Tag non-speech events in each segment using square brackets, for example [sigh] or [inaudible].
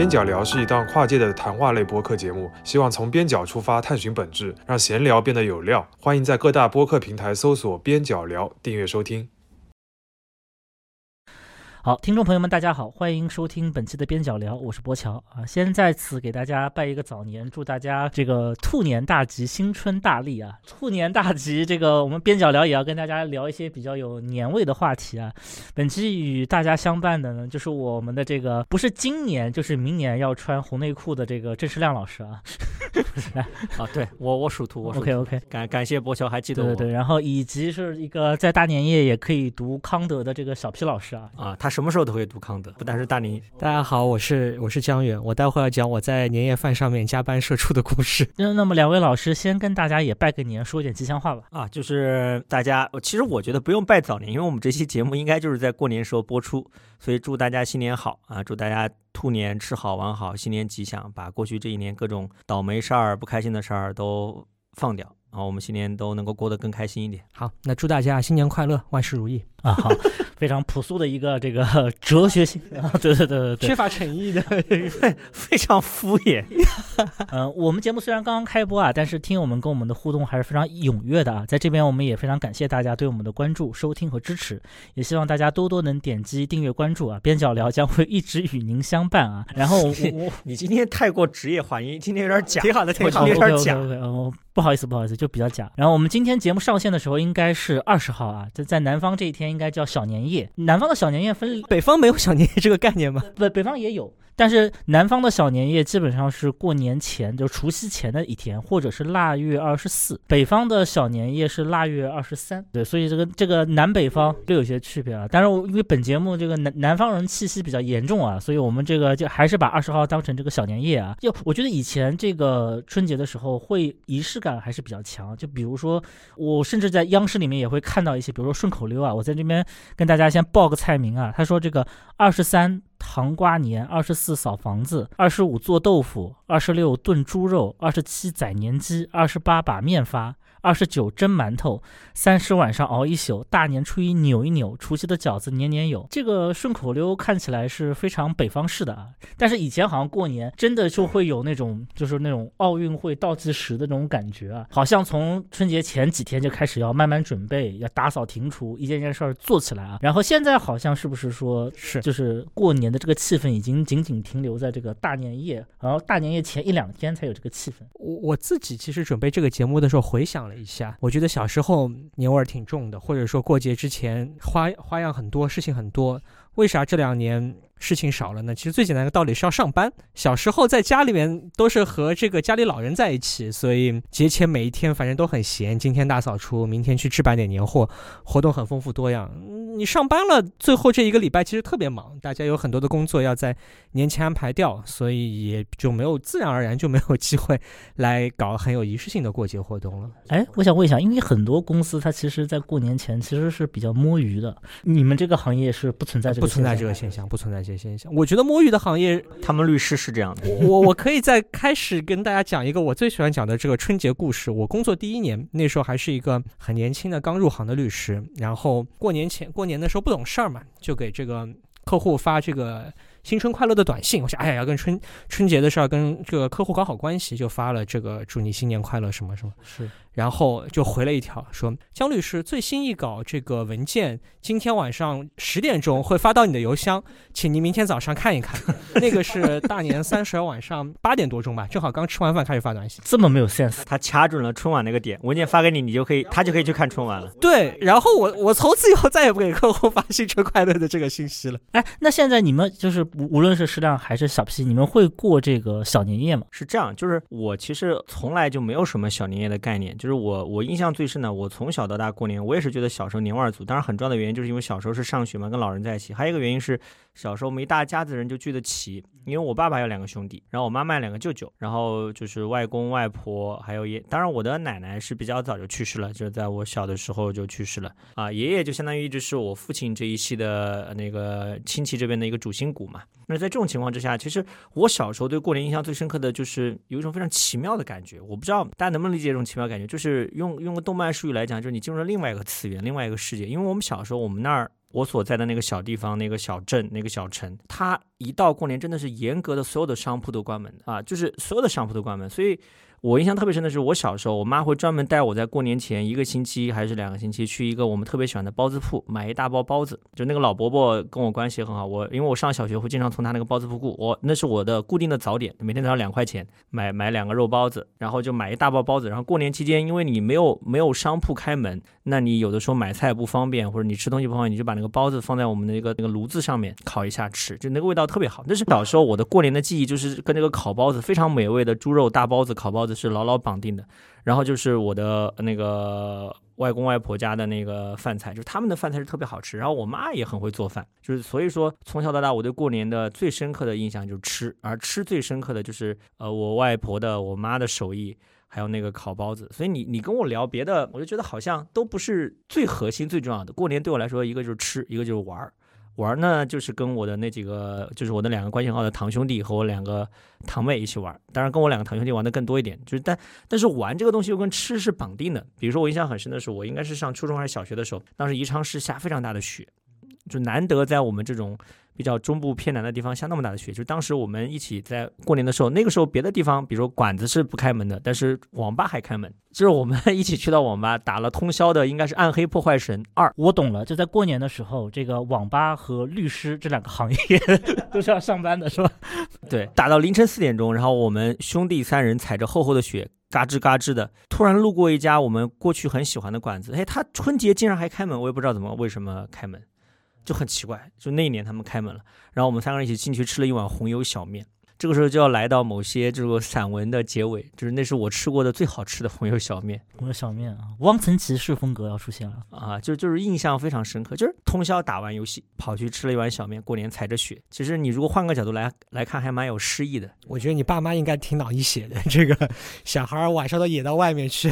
边角聊是一档跨界的谈话类播客节目，希望从边角出发探寻本质，让闲聊变得有料。欢迎在各大播客平台搜索“边角聊”，订阅收听。好，听众朋友们，大家好，欢迎收听本期的边角聊，我是博乔啊。先在此给大家拜一个早年，祝大家这个兔年大吉，新春大利啊！兔年大吉，这个我们边角聊也要跟大家聊一些比较有年味的话题啊。本期与大家相伴的呢，就是我们的这个不是今年就是明年要穿红内裤的这个郑世亮老师啊。[laughs] 啊，对我我属兔，我 OK OK，感感谢博乔还记得我，对对，然后以及是一个在大年夜也可以读康德的这个小皮老师啊啊，他什么时候都会读康德，不但是大年。大家好，我是我是江远，我待会儿要讲我在年夜饭上面加班社畜的故事。那那么两位老师先跟大家也拜个年，说点吉祥话吧。啊，就是大家，其实我觉得不用拜早年，因为我们这期节目应该就是在过年时候播出，所以祝大家新年好啊，祝大家兔年吃好玩好，新年吉祥，把过去这一年各种倒霉事儿、不开心的事儿都放掉，然后我们新年都能够过得更开心一点。好，那祝大家新年快乐，万事如意 [laughs] 啊！好，非常朴素的一个这个 [laughs] 哲学性啊，对对对对对，缺乏诚意的，[laughs] 非常敷衍。嗯，我们节目虽然刚刚开播啊，但是听友们跟我们的互动还是非常踊跃的啊，在这边我们也非常感谢大家对我们的关注、收听和支持，也希望大家多多能点击订阅关注啊，边角聊将会一直与您相伴啊。然后我你今天太过职业化，你今天有点假，挺好的，挺好的，有点假。哦，不好意思，不好意思，就比较假。然后我们今天节目上线的时候应该是二十号啊，在在南方这一天应该叫小年夜。南方的小年夜分北方没有小年夜这个概念吗？北北方也有。但是南方的小年夜基本上是过年前，就除夕前的一天，或者是腊月二十四。北方的小年夜是腊月二十三。对，所以这个这个南北方略有些区别啊。但是因为本节目这个南南方人气息比较严重啊，所以我们这个就还是把二十号当成这个小年夜啊。就我觉得以前这个春节的时候会仪式感还是比较强。就比如说我甚至在央视里面也会看到一些，比如说顺口溜啊。我在这边跟大家先报个菜名啊。他说这个二十三。糖瓜年，二十四扫房子，二十五做豆腐，二十六炖猪肉，二十七宰年鸡，二十八把面发。二十九蒸馒头，三十晚上熬一宿，大年初一扭一扭，除夕的饺子年年有。这个顺口溜看起来是非常北方式的啊，但是以前好像过年真的就会有那种就是那种奥运会倒计时的那种感觉啊，好像从春节前几天就开始要慢慢准备，要打扫庭除，一件件事儿做起来啊。然后现在好像是不是说是就是过年的这个气氛已经仅仅停留在这个大年夜，然后大年夜前一两天才有这个气氛。我我自己其实准备这个节目的时候回想。一下，我觉得小时候年味儿挺重的，或者说过节之前花花样很多，事情很多。为啥这两年？事情少了呢，其实最简单的道理是要上班。小时候在家里面都是和这个家里老人在一起，所以节前每一天反正都很闲。今天大扫除，明天去置办点年货，活动很丰富多样。你上班了，最后这一个礼拜其实特别忙，大家有很多的工作要在年前安排掉，所以也就没有自然而然就没有机会来搞很有仪式性的过节活动了。哎，我想问一下，因为很多公司它其实在过年前其实是比较摸鱼的，你们这个行业是不存在这个不存在这个现象，不存在。现象，我觉得摸鱼的行业，他们律师是这样的。我我可以在开始跟大家讲一个我最喜欢讲的这个春节故事。我工作第一年，那时候还是一个很年轻的刚入行的律师，然后过年前过年的时候不懂事儿嘛，就给这个客户发这个新春快乐的短信。我想，哎呀，要跟春春节的事儿跟这个客户搞好关系，就发了这个祝你新年快乐什么什么。是。然后就回了一条说：“姜律师最新一稿这个文件，今天晚上十点钟会发到你的邮箱，请您明天早上看一看。[laughs] ”那个是大年三十晚上八点多钟吧，正好刚吃完饭开始发短信，这么没有 sense。他掐准了春晚那个点，文件发给你，你就可以，他就可以去看春晚了。对，然后我我从此以后再也不给客户发新春快乐的这个信息了。哎，那现在你们就是无论是适量还是小 P，你们会过这个小年夜吗？是这样，就是我其实从来就没有什么小年夜的概念。就是我，我印象最深的，我从小到大过年，我也是觉得小时候年味儿足。当然，很重要的原因就是因为小时候是上学嘛，跟老人在一起。还有一个原因是，小时候我们一大家子人就聚得齐。因为我爸爸有两个兄弟，然后我妈妈两个舅舅，然后就是外公外婆，还有爷。当然，我的奶奶是比较早就去世了，就是在我小的时候就去世了。啊，爷爷就相当于一直是我父亲这一系的那个亲戚这边的一个主心骨嘛。那在这种情况之下，其实我小时候对过年印象最深刻的就是有一种非常奇妙的感觉。我不知道大家能不能理解这种奇妙感觉，就是用用个动漫术语来讲，就是你进入了另外一个次元，另外一个世界。因为我们小时候，我们那儿。我所在的那个小地方、那个小镇、那个小城，它一到过年真的是严格的所有的商铺都关门啊，就是所有的商铺都关门，所以。我印象特别深的是，我小时候，我妈会专门带我在过年前一个星期还是两个星期去一个我们特别喜欢的包子铺买一大包包子。就那个老伯伯跟我关系很好，我因为我上小学会经常从他那个包子铺过，我那是我的固定的早点，每天早上两块钱买买两个肉包子，然后就买一大包包子。然后过年期间，因为你没有没有商铺开门，那你有的时候买菜不方便，或者你吃东西不方便，你就把那个包子放在我们的那个那个炉子上面烤一下吃，就那个味道特别好。那是小时候我的过年的记忆，就是跟那个烤包子非常美味的猪肉大包子烤包子是牢牢绑定。的，然后就是我的那个外公外婆家的那个饭菜，就是他们的饭菜是特别好吃。然后我妈也很会做饭，就是所以说从小到大，我对过年的最深刻的印象就是吃，而吃最深刻的就是呃我外婆的、我妈的手艺，还有那个烤包子。所以你你跟我聊别的，我就觉得好像都不是最核心、最重要的。过年对我来说，一个就是吃，一个就是玩儿。玩呢，就是跟我的那几个，就是我的两个关系好的堂兄弟和我两个堂妹一起玩。当然，跟我两个堂兄弟玩的更多一点。就是，但但是玩这个东西又跟吃是绑定的。比如说，我印象很深的是，我应该是上初中还是小学的时候，当时宜昌市下非常大的雪，就难得在我们这种。比较中部偏南的地方下那么大的雪，就当时我们一起在过年的时候，那个时候别的地方，比如说馆子是不开门的，但是网吧还开门，就是我们 [laughs] 一起去到网吧打了通宵的，应该是《暗黑破坏神二》。我懂了，就在过年的时候，这个网吧和律师这两个行业 [laughs] 都是要上班的，是吧？[laughs] 对，打到凌晨四点钟，然后我们兄弟三人踩着厚厚的雪，嘎吱嘎吱的，突然路过一家我们过去很喜欢的馆子，哎，他春节竟然还开门，我也不知道怎么为什么开门。就很奇怪，就那一年他们开门了，然后我们三个人一起进去吃了一碗红油小面。这个时候就要来到某些这个散文的结尾，就是那是我吃过的最好吃的红油小面。红油小面啊，汪曾祺式风格要出现了啊，就就是印象非常深刻，就是通宵打完游戏跑去吃了一碗小面，过年踩着雪。其实你如果换个角度来来看，还蛮有诗意的。我觉得你爸妈应该挺脑溢血的，这个小孩晚上都野到外面去，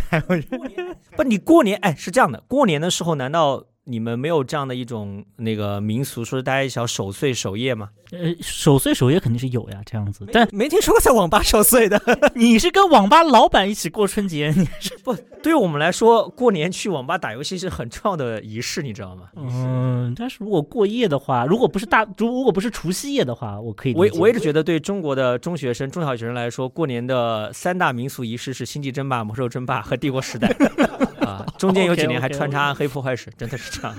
不，你过年哎是这样的，过年的时候难道？你们没有这样的一种那个民俗，说大家一起守岁守夜吗？呃，守岁守夜肯定是有呀，这样子，但没听说过在网吧守岁的。你是跟网吧老板一起过春节？你是不？对于我们来说，过年去网吧打游戏是很重要的仪式，你知道吗？嗯，但是如果过夜的话，如果不是大，如如果不是除夕夜的话，我可以。我我一直觉得，对中国的中学生、中小学生来说，过年的三大民俗仪式是星际争霸、魔兽争霸和帝国时代。[laughs] 中间有几年还穿插暗黑破坏史，真的是这样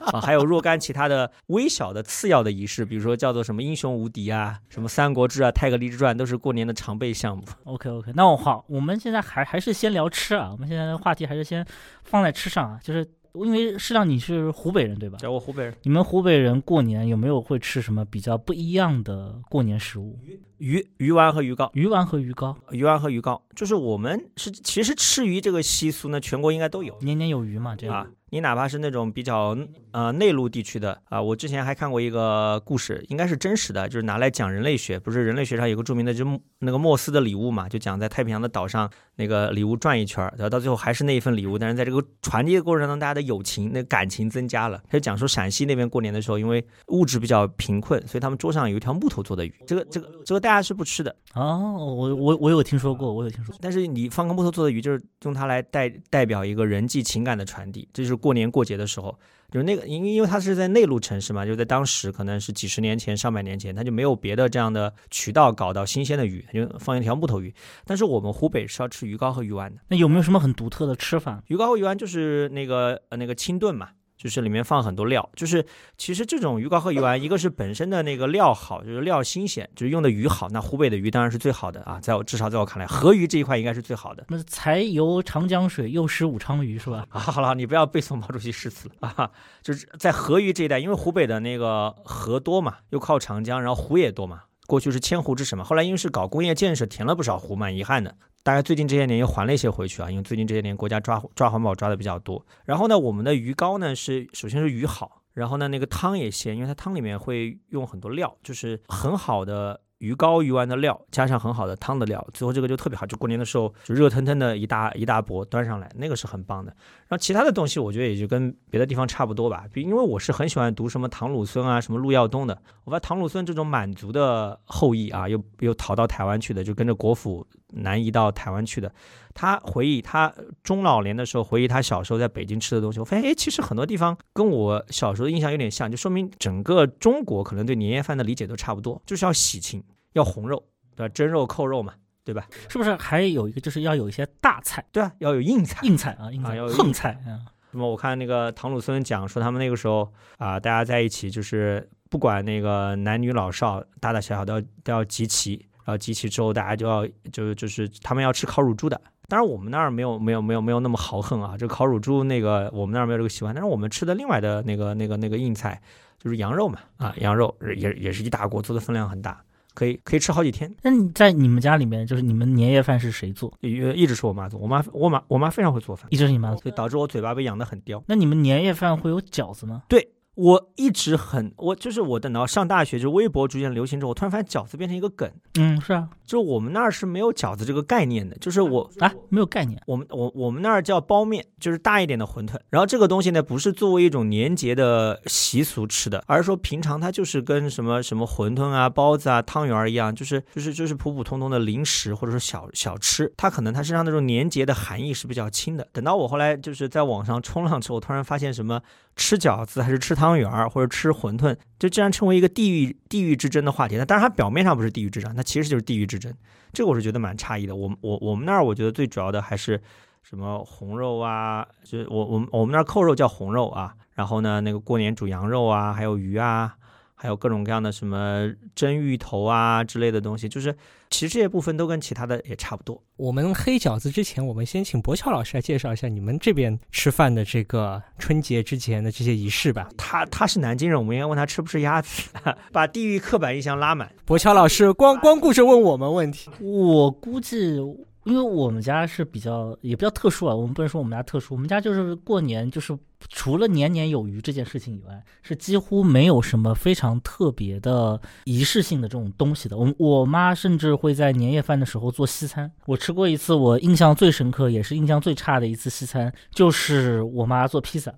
啊！还有若干其他的微小的次要的仪式，比如说叫做什么英雄无敌啊，什么三国志啊、泰格励志传，都是过年的常备项目。OK OK，那我好，我们现在还还是先聊吃啊，我们现在的话题还是先放在吃上啊，就是。因为适当你是湖北人对吧？我湖北人。你们湖北人过年有没有会吃什么比较不一样的过年食物？鱼鱼丸和鱼糕，鱼丸和鱼糕，鱼丸和鱼糕，就是我们是其实吃鱼这个习俗呢，全国应该都有，年年有余嘛，这样啊。你哪怕是那种比较呃内陆地区的啊，我之前还看过一个故事，应该是真实的，就是拿来讲人类学。不是人类学上有个著名的，就那个莫斯的礼物嘛，就讲在太平洋的岛上那个礼物转一圈，然后到最后还是那一份礼物，但是在这个传递的过程当中，大家的友情、那感情增加了。他就讲说陕西那边过年的时候，因为物质比较贫困，所以他们桌上有一条木头做的鱼，这个这个这个大家是不吃的哦。我我我有听说过，我有听说过。但是你放个木头做的鱼，就是用它来代代表一个人际情感的传递，这就是过年过节的时候。就是那个，因因为它是在内陆城市嘛，就在当时可能是几十年前、上百年前，它就没有别的这样的渠道搞到新鲜的鱼，就放一条木头鱼。但是我们湖北是要吃鱼糕和鱼丸的。那有没有什么很独特的吃法？鱼糕和鱼丸就是那个呃那个清炖嘛。就是里面放很多料，就是其实这种鱼糕和鱼丸，一个是本身的那个料好，就是料新鲜，就是用的鱼好。那湖北的鱼当然是最好的啊，在我至少在我看来，河鱼这一块应该是最好的。那才游长江水，又食武昌鱼是吧？啊，好了，你不要背诵毛主席诗词了啊！就是在河鱼这一带，因为湖北的那个河多嘛，又靠长江，然后湖也多嘛，过去是千湖之省嘛，后来因为是搞工业建设，填了不少湖，蛮遗憾的。大概最近这些年又还了一些回去啊，因为最近这些年国家抓抓环保抓的比较多。然后呢，我们的鱼糕呢是首先是鱼好，然后呢那个汤也鲜，因为它汤里面会用很多料，就是很好的鱼糕鱼丸的料，加上很好的汤的料，最后这个就特别好。就过年的时候就热腾腾的一大一大钵端上来，那个是很棒的。然后其他的东西我觉得也就跟别的地方差不多吧，因为我是很喜欢读什么唐鲁孙啊，什么陆耀东的。我发现唐鲁孙这种满族的后裔啊，又又逃到台湾去的，就跟着国府。南移到台湾去的。他回忆他中老年的时候，回忆他小时候在北京吃的东西，我发现哎，其实很多地方跟我小时候的印象有点像，就说明整个中国可能对年夜饭的理解都差不多，就是要喜庆，要红肉，对吧？蒸肉、扣肉嘛，对吧？是不是还有一个就是要有一些大菜，对啊，要有硬菜，硬菜啊，硬菜，啊要有横菜啊。那么我看那个唐鲁孙讲说，他们那个时候啊、大家在一起就是不管那个男女老少，大大小小都要都要集齐，然后集齐之后大家就要就就是他们要吃烤乳猪的。当然我们那儿没有没有没有没有那么豪横啊，这烤乳猪那个我们那儿没有这个习惯，但是我们吃的另外的那个那个那个硬菜就是羊肉嘛啊，羊肉也也是一大锅，做的分量很大，可以可以吃好几天。那你在你们家里面，就是你们年夜饭是谁做？一一直是我妈做，我妈我妈我妈非常会做饭，一直是你妈做。所以导致我嘴巴被养得很刁。那你们年夜饭会有饺子吗？我一直很，我就是我等到上大学，就是微博逐渐流行之后，我突然发现饺子变成一个梗，嗯，是啊，就我们那儿是没有饺子这个概念的，就是我啊，没有概念。我们我我们那儿叫包面，就是大一点的馄饨。然后这个东西呢，不是作为一种年节的习俗吃的，而是说平常它就是跟什么什么馄饨啊、包子啊、汤圆儿一样，就是就是就是普普通通的零食或者说小小吃。它可能它身上那种年节的含义是比较轻的。等到我后来就是在网上冲浪之后，突然发现什么吃饺子还是吃汤圆或者吃馄饨，就竟然成为一个地域地域之争的话题。那当然它表面上不是地域之争，那其实就是地域之争。这个我是觉得蛮诧异的。我我我们那儿我觉得最主要的还是什么红肉啊，就我我们我们那儿扣肉叫红肉啊，然后呢那个过年煮羊肉啊，还有鱼啊，还有各种各样的什么蒸芋头啊之类的东西，就是其实这些部分都跟其他的也差不多。我们黑饺子之前，我们先请博乔老师来介绍一下你们这边吃饭的这个春节之前的这些仪式吧。他他是南京人，我们应该问他吃不吃鸭子，把地域刻板印象拉满。博乔老师光光顾着问我们问题，我估计，因为我们家是比较也比较特殊啊，我们不能说我们家特殊，我们家就是过年就是除了年年有余这件事情以外，是几乎没有什么非常特别的仪式性的这种东西的。我我妈甚至会在年夜饭的时候做西餐，我吃过一次，我印象最深刻也是印象最差的一次西餐，就是我妈做披萨。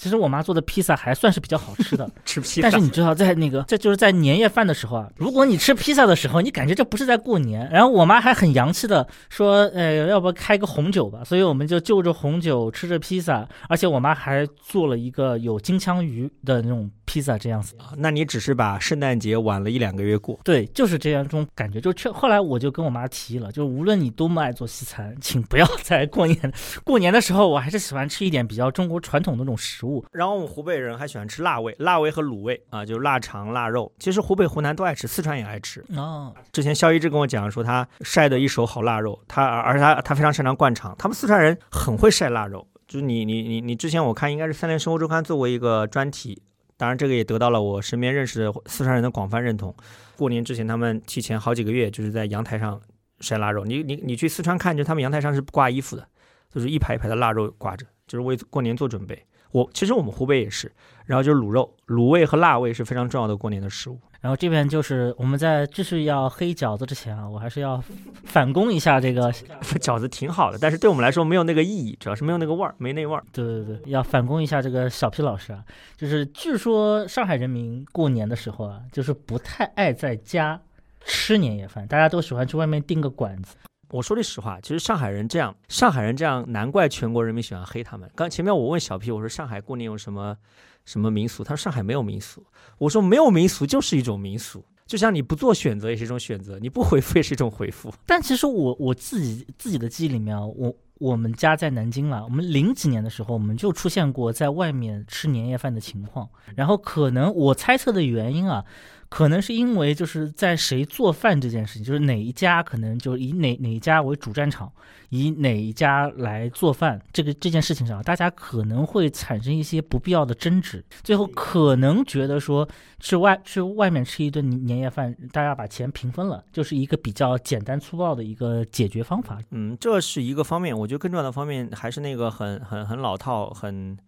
其实我妈做的披萨还算是比较好吃的，[laughs] 吃披萨但是你知道，在那个这就是在年夜饭的时候啊，如果你吃披萨的时候，你感觉这不是在过年。然后我妈还很洋气的说，呃，要不开个红酒吧？所以我们就就着红酒吃着披萨，而且我妈还做了一个有金枪鱼的那种披萨，这样子。啊那你只是把圣诞节晚了一两个月过。对，就是这样一种感觉。就确后来我就跟我妈提议了，就无论你多么爱做西餐，请不要在过年过年的时候，我还是喜欢吃一点比较中国传统的那种食物。然后我们湖北人还喜欢吃辣味，辣味和卤味啊，就是腊肠、腊肉。其实湖北、湖南都爱吃，四川也爱吃。哦，之前肖一志跟我讲说，他晒的一手好腊肉，他而而且他他非常擅长灌肠。他们四川人很会晒腊肉，就是你你你你之前我看应该是《三联生活周刊》做过一个专题，当然这个也得到了我身边认识的四川人的广泛认同。过年之前，他们提前好几个月就是在阳台上晒腊肉。你你你去四川看，就他们阳台上是不挂衣服的，就是一排一排的腊肉挂着，就是为过年做准备。我其实我们湖北也是，然后就是卤肉、卤味和辣味是非常重要的过年的食物。然后这边就是我们在继续要黑饺子之前啊，我还是要反攻一下这个，饺子挺好的，但是对我们来说没有那个意义，主要是没有那个味儿，没那味儿。对对对，要反攻一下这个小皮老师啊，就是据说上海人民过年的时候啊，就是不太爱在家吃年夜饭，大家都喜欢去外面订个馆子。我说句实话，其实上海人这样，上海人这样，难怪全国人民喜欢黑他们。刚前面我问小 P，我说上海过年有什么什么民俗？他说上海没有民俗。我说没有民俗就是一种民俗，就像你不做选择也是一种选择，你不回复也是一种回复。但其实我我自己自己的记忆里面，我我们家在南京了，我们零几年的时候，我们就出现过在外面吃年夜饭的情况。然后可能我猜测的原因啊，可能是因为就是在谁做饭这件事情，就是哪一家可能就以哪哪一家为主战场，以哪一家来做饭这个这件事情上，大家可能会产生一些不必要的争执，最后可能觉得说去外去外面吃一顿年夜饭，大家把钱平分了，就是一个比较简单粗暴的一个解决方法。嗯，这是一个方面，我觉得更重要的方面还是那个很很很老套、很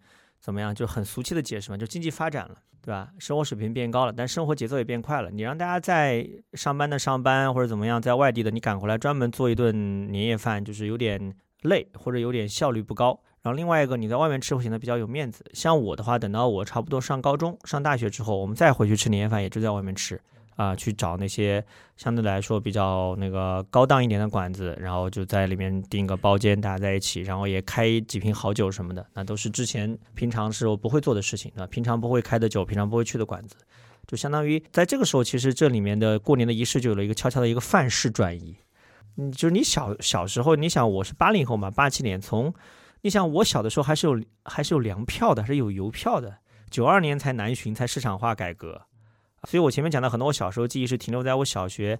怎么样，就很俗气的解释嘛，就经济发展了，对吧？生活水平变高了，但生活节奏也变快了。你让大家在上班的上班或者怎么样，在外地的你赶回来专门做一顿年夜饭，就是有点累或者有点效率不高。然后另外一个，你在外面吃会显得比较有面子。像我的话，等到我差不多上高中、上大学之后，我们再回去吃年夜饭，也就在外面吃。啊、去找那些相对来说比较那个高档一点的馆子，然后就在里面订个包间，大家在一起，然后也开几瓶好酒什么的，那都是之前平常时候不会做的事情啊，平常不会开的酒，平常不会去的馆子，就相当于在这个时候，其实这里面的过年的仪式就有了一个悄悄的一个范式转移。嗯，就是你小小时候，你想我是八零后嘛，八七年，从你想我小的时候还是有还是有粮票的，还是有邮票的，九二年才南巡，才市场化改革，所以我前面讲的很多我小时候记忆是停留在我小学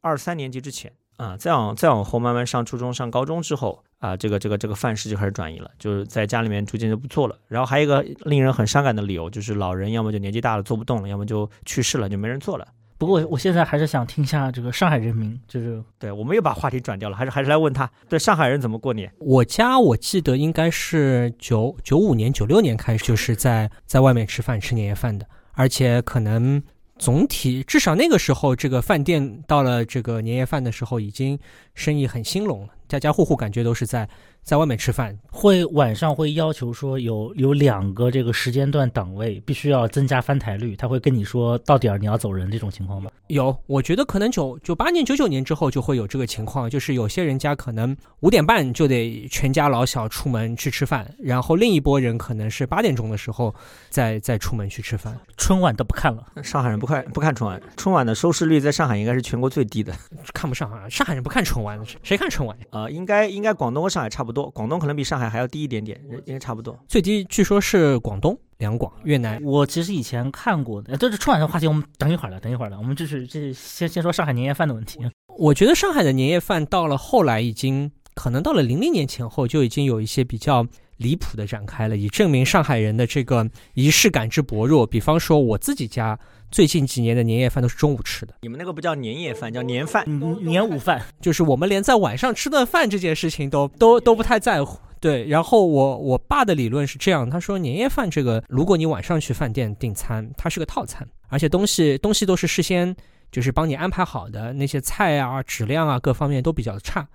二三年级之前啊，再往再往后慢慢上初中、上高中之后啊，这个这个这个范式就开始转移了，就是在家里面逐渐就不做了。然后还有一个令人很伤感的理由，就是老人要么就年纪大了做不动了，要么就去世了，就没人做了。不过我现在还是想听一下这个上海人民，就是对，我们又把话题转掉了，还是还是来问他，对上海人怎么过年？我家我记得应该是九九五年、九六年开始，就是在在外面吃饭吃年夜饭的，而且可能总体至少那个时候，这个饭店到了这个年夜饭的时候，已经生意很兴隆了，家家户户感觉都是在在外面吃饭。会晚上会要求说有有两个这个时间段档位必须要增加翻台率，他会跟你说到点儿你要走人这种情况吗？有，我觉得可能九九八年、九九年之后就会有这个情况，就是有些人家可能五点半就得全家老小出门去吃饭，然后另一波人可能是八点钟的时候再再出门去吃饭。春晚都不看了，上海人不看不看春晚，春晚的收视率在上海应该是全国最低的。看不上啊！上海人不看春晚，谁谁看春晚？呃，应该应该广东和上海差不多，广东可能比上海还要低一点点，应该差不多。最低据说是广东、两广、越南。我其实以前看过的，这是春晚的话题，我们等一会儿了，等一会儿了，我们就是这先先说上海年夜饭的问题。[laughs] 我觉得上海的年夜饭到了后来已经可能到了零零年前后就已经有一些比较离谱的展开了，以证明上海人的这个仪式感之薄弱。比方说我自己家最近几年的年夜饭都是中午吃的，你们那个不叫年夜饭，叫年饭。嗯年午饭，就是我们连在晚上吃顿饭这件事情都都都不太在乎。对，然后我我爸的理论是这样，他说年夜饭这个，如果你晚上去饭店订餐，它是个套餐，而且东西东西都是事先就是帮你安排好的，那些菜啊、质量啊各方面都比较差。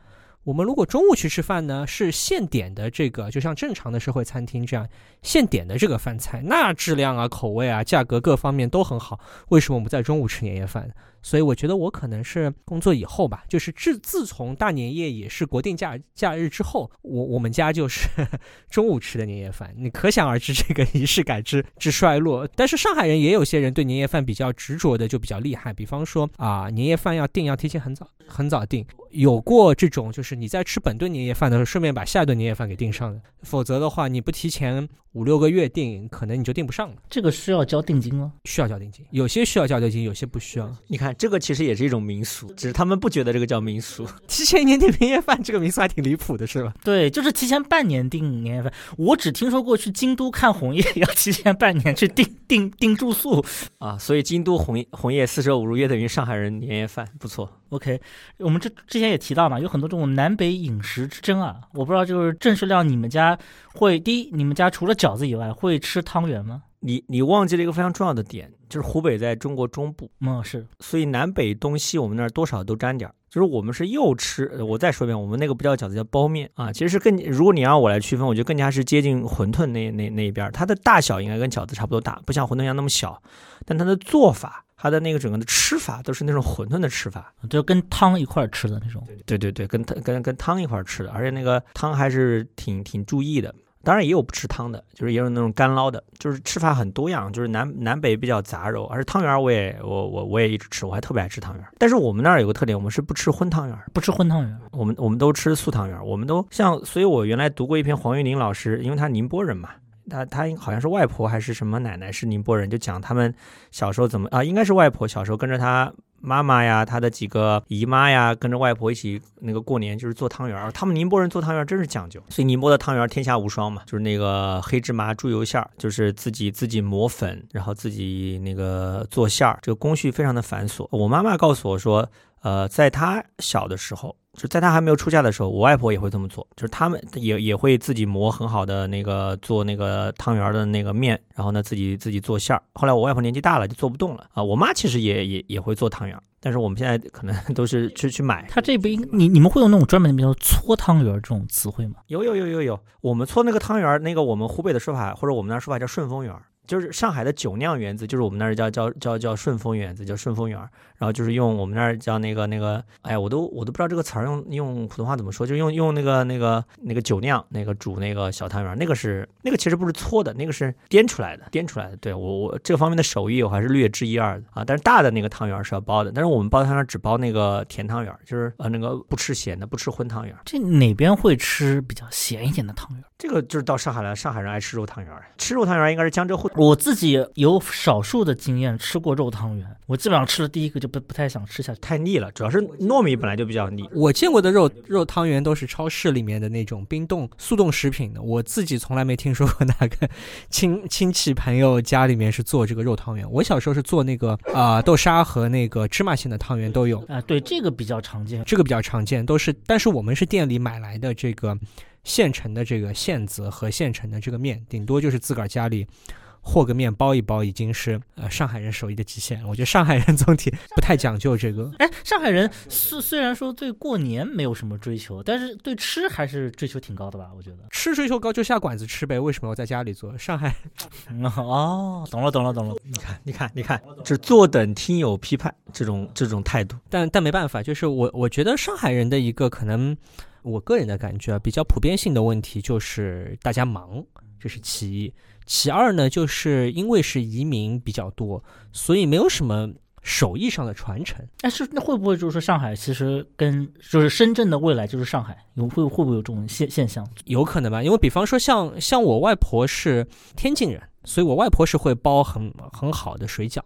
我们如果中午去吃饭呢，是现点的这个，就像正常的社会餐厅这样现点的这个饭菜，那质量啊、口味啊、价格各方面都很好。为什么我们在中午吃年夜饭？所以我觉得我可能是工作以后吧，就是自自从大年夜也是国定假假日之后，我我们家就是 [laughs] 中午吃的年夜饭，你可想而知这个仪式感之之衰落。但是上海人也有些人对年夜饭比较执着的就比较厉害，比方说啊，年夜饭要定要提前很早很早定，有过这种就是你在吃本顿年夜饭的时候，顺便把下一顿年夜饭给订上的，否则的话你不提前五六个月订，可能你就订不上了，这个需要交定金吗？需要交定金，有些需要交定金，有些不需要。你看，这个其实也是一种民俗，只是他们不觉得这个叫民俗。提前一年订年夜饭，这个民俗还挺离谱的，是吧？对，就是提前半年订年夜饭。我只听说过去京都看红叶 [laughs] 要提前半年去订订订住宿。啊，所以京都红红叶四舍五入约等于上海人年夜饭，不错。OK，我们这之前也提到嘛，有很多这种南北饮食之争啊。我不知道，就是郑世亮，你们家会第一，你们家除了饺子以外，会吃汤圆吗？你你忘记了一个非常重要的点，就是湖北在中国中部，嗯，是所以南北东西我们那儿多少都沾点儿。就是我们是又吃，呃我再说一遍，我们那个不叫饺子，叫包面啊。其实是更，如果你让我来区分，我觉得更加是接近馄饨那那那一边儿，它的大小应该跟饺子差不多大，不像馄饨一样那么小，但它的做法，它的那个整个的吃法都是那种馄饨的吃法。就跟汤一块儿吃的那种。对对对，跟汤跟跟汤一块儿吃的，而且那个汤还是挺挺注意的。当然也有不吃汤的，就是也有那种干捞的，就是吃法很多样，就是南南北比较杂糅。而且汤圆儿我也我我我也一直吃，我还特别爱吃汤圆儿。但是我们那儿有个特点，我们是不吃荤汤圆儿，不吃荤汤圆，我们我们都吃素汤圆儿，我们都像，所以我原来读过一篇黄玉玲老师，因为他宁波人嘛。他他好像是外婆还是什么奶奶是宁波人，就讲他们小时候怎么啊，应该是外婆小时候跟着他妈妈呀，她的几个姨妈呀，跟着外婆一起那个过年就是做汤圆儿。他们宁波人做汤圆儿真是讲究，所以宁波的汤圆儿天下无双嘛，就是那个黑芝麻猪油馅儿，就是自己自己磨粉，然后自己那个做馅儿，这个工序非常的繁琐。我妈妈告诉我说，呃，在他小的时候。就在他还没有出嫁的时候，我外婆也会这么做，就是他们也也会自己磨很好的那个做那个汤圆的那个面，然后呢自己自己做馅儿。后来我外婆年纪大了就做不动了啊，我妈其实也也也会做汤圆，但是我们现在可能 [laughs] 都是去去买。他这不应你你们会有那种专门的，比如说搓汤圆这种词汇吗？有有有有有，我们搓那个汤圆，那个我们湖北的说法或者我们那儿说法叫顺风圆儿，就是上海的酒酿圆子，就是我们那儿叫叫叫叫顺丰圆子，叫顺丰圆儿。然后就是用我们那儿叫那个那个，哎呀，我都我都不知道这个词儿用用普通话怎么说，就用用那个那个那个酒酿那个煮那个小汤圆儿，那个是那个其实不是搓的，那个是颠出来的，颠出来的。对我我这个方面的手艺我还是略知一二的啊。但是大的那个汤圆儿是要包的，但是我们包汤圆儿只包那个甜汤圆儿，就是呃那个不吃咸的，不吃荤汤圆儿。这哪边会吃比较咸一点的汤圆？这个就是到上海来，上海人爱吃肉汤圆儿，吃肉汤圆儿应该是江浙沪。我自己有少数的经验吃过肉汤圆，我基本上吃了第一个就不不太想吃下去。太腻了，主要是糯米本来就比较腻。我见过的肉肉汤圆都是超市里面的那种冰冻速冻食品的，我自己从来没听说过哪个 [laughs] 亲亲戚朋友家里面是做这个肉汤圆。我小时候是做那个啊、豆沙和那个芝麻馅的汤圆都有，啊、对，这个比较常见。这个比较常见，都是，但是我们是店里买来的这个现成的这个馅子和现成的这个面，顶多就是自个儿家里和个面包一包，已经是呃上海人手艺的极限。我觉得上海人总体不太讲究这个。[laughs] 哎，上海人虽虽然说对过年没有什么追求，但是对吃还是追求挺高的吧？我觉得。吃追求高就下馆子吃呗，为什么要在家里做？上海哦，懂了，懂了，懂了。你看，你看，你看，这坐等听友批判这种这种态度。但但没办法，就是我我觉得上海人的一个可能，我个人的感觉啊，比较普遍性的问题就是大家忙，这是其一。其二呢，就是因为是移民比较多，所以没有什么手艺上的传承。但是那会不会就是说上海其实跟就是深圳的未来就是上海，有会会不会有这种现现象？有可能吧，因为比方说像像我外婆是天津人，所以我外婆是会包很很好的水饺，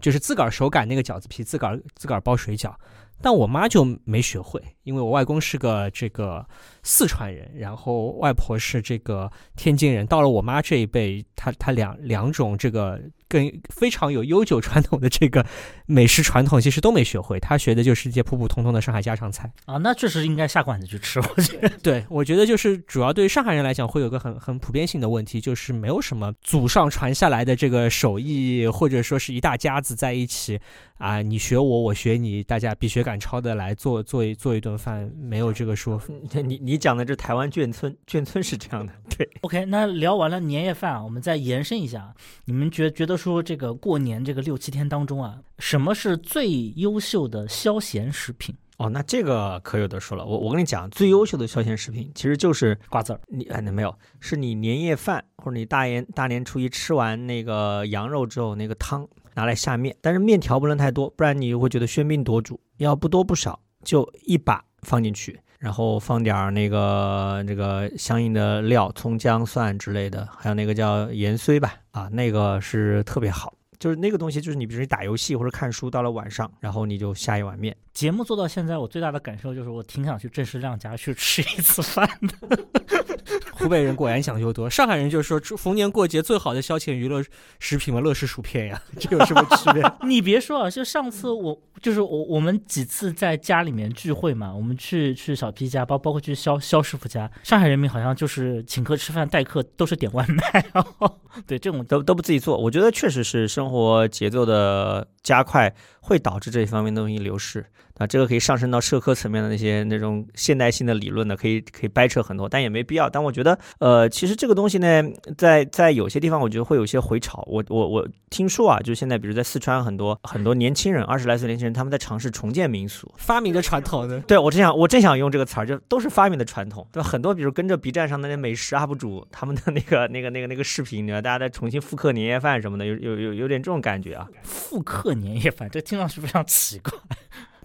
就是自个儿手擀那个饺子皮，自个儿自个儿包水饺。但我妈就没学会，因为我外公是个这个四川人，然后外婆是这个天津人。到了我妈这一辈，她她两两种这个跟非常有悠久传统的这个美食传统，其实都没学会。她学的就是一些普普通通的上海家常菜。啊，那确实应该下馆子去吃，我觉得。[laughs] 对，我觉得就是主要对于上海人来讲，会有个很很普遍性的问题，就是没有什么祖上传下来的这个手艺，或者说是一大家子在一起啊，你学我，我学你，大家比学赶超的来做做一做一顿饭，没有这个说法。你你讲的这台湾眷村，眷村是这样的，对。OK，那聊完了年夜饭啊，我们再延伸一下，你们觉觉得说这个过年这个六七天当中啊，什么是最优秀的消闲食品？哦，那这个可有的说了。我我跟你讲，最优秀的消闲食品其实就是瓜子儿。你哎，那没有，是你年夜饭或者你大年大年初一吃完那个羊肉之后，那个汤拿来下面，但是面条不能太多，不然你会觉得喧宾夺主。要不多不少，就一把放进去，然后放点那个这个相应的料，葱姜蒜之类的，还有那个叫盐碎吧，啊，那个是特别好。就是那个东西，就是你比如你打游戏或者看书，到了晚上，然后你就下一碗面。节目做到现在，我最大的感受就是我挺想去正式亮家去吃一次饭的。[laughs] 湖北人果然讲究多，上海人就说逢年过节最好的消遣娱乐食品嘛，乐事薯片呀，[laughs] 这有什么区别？[laughs] 你别说啊，就上次我就是我我们几次在家里面聚会嘛，我们去去小 P 家，包包括去肖肖师傅家，上海人民好像就是请客吃饭待客都是点外卖，然后对这种都都不自己做，我觉得确实是生活节奏的加快会导致这方面的东西流失。啊。这个可以上升到社科层面的那些那种现代性的理论呢，可以可以掰扯很多，但也没必要。但我觉得，呃，其实这个东西呢，在在有些地方，我觉得会有一些回潮。我我我听说啊，就是现在，比如在四川，很多很多年轻人，二十来岁年轻人，他们在尝试重建民俗。发明的传统的，对我正想我正想用这个词儿，就都是发明的传统，对吧？很多比如跟着 B 站上的那美食 UP 主他们的那个那个那个那个视频，对吧？大家在重新复刻年夜饭什么的，有有有有点这种感觉啊。复刻年夜饭，这听上去非常奇怪。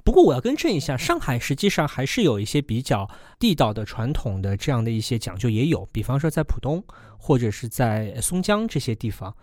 不过我要更正一下，上海实际上还是有一些比较地道的传统的这样的一些讲究也有，比方说在浦东或者是在松江这些地方。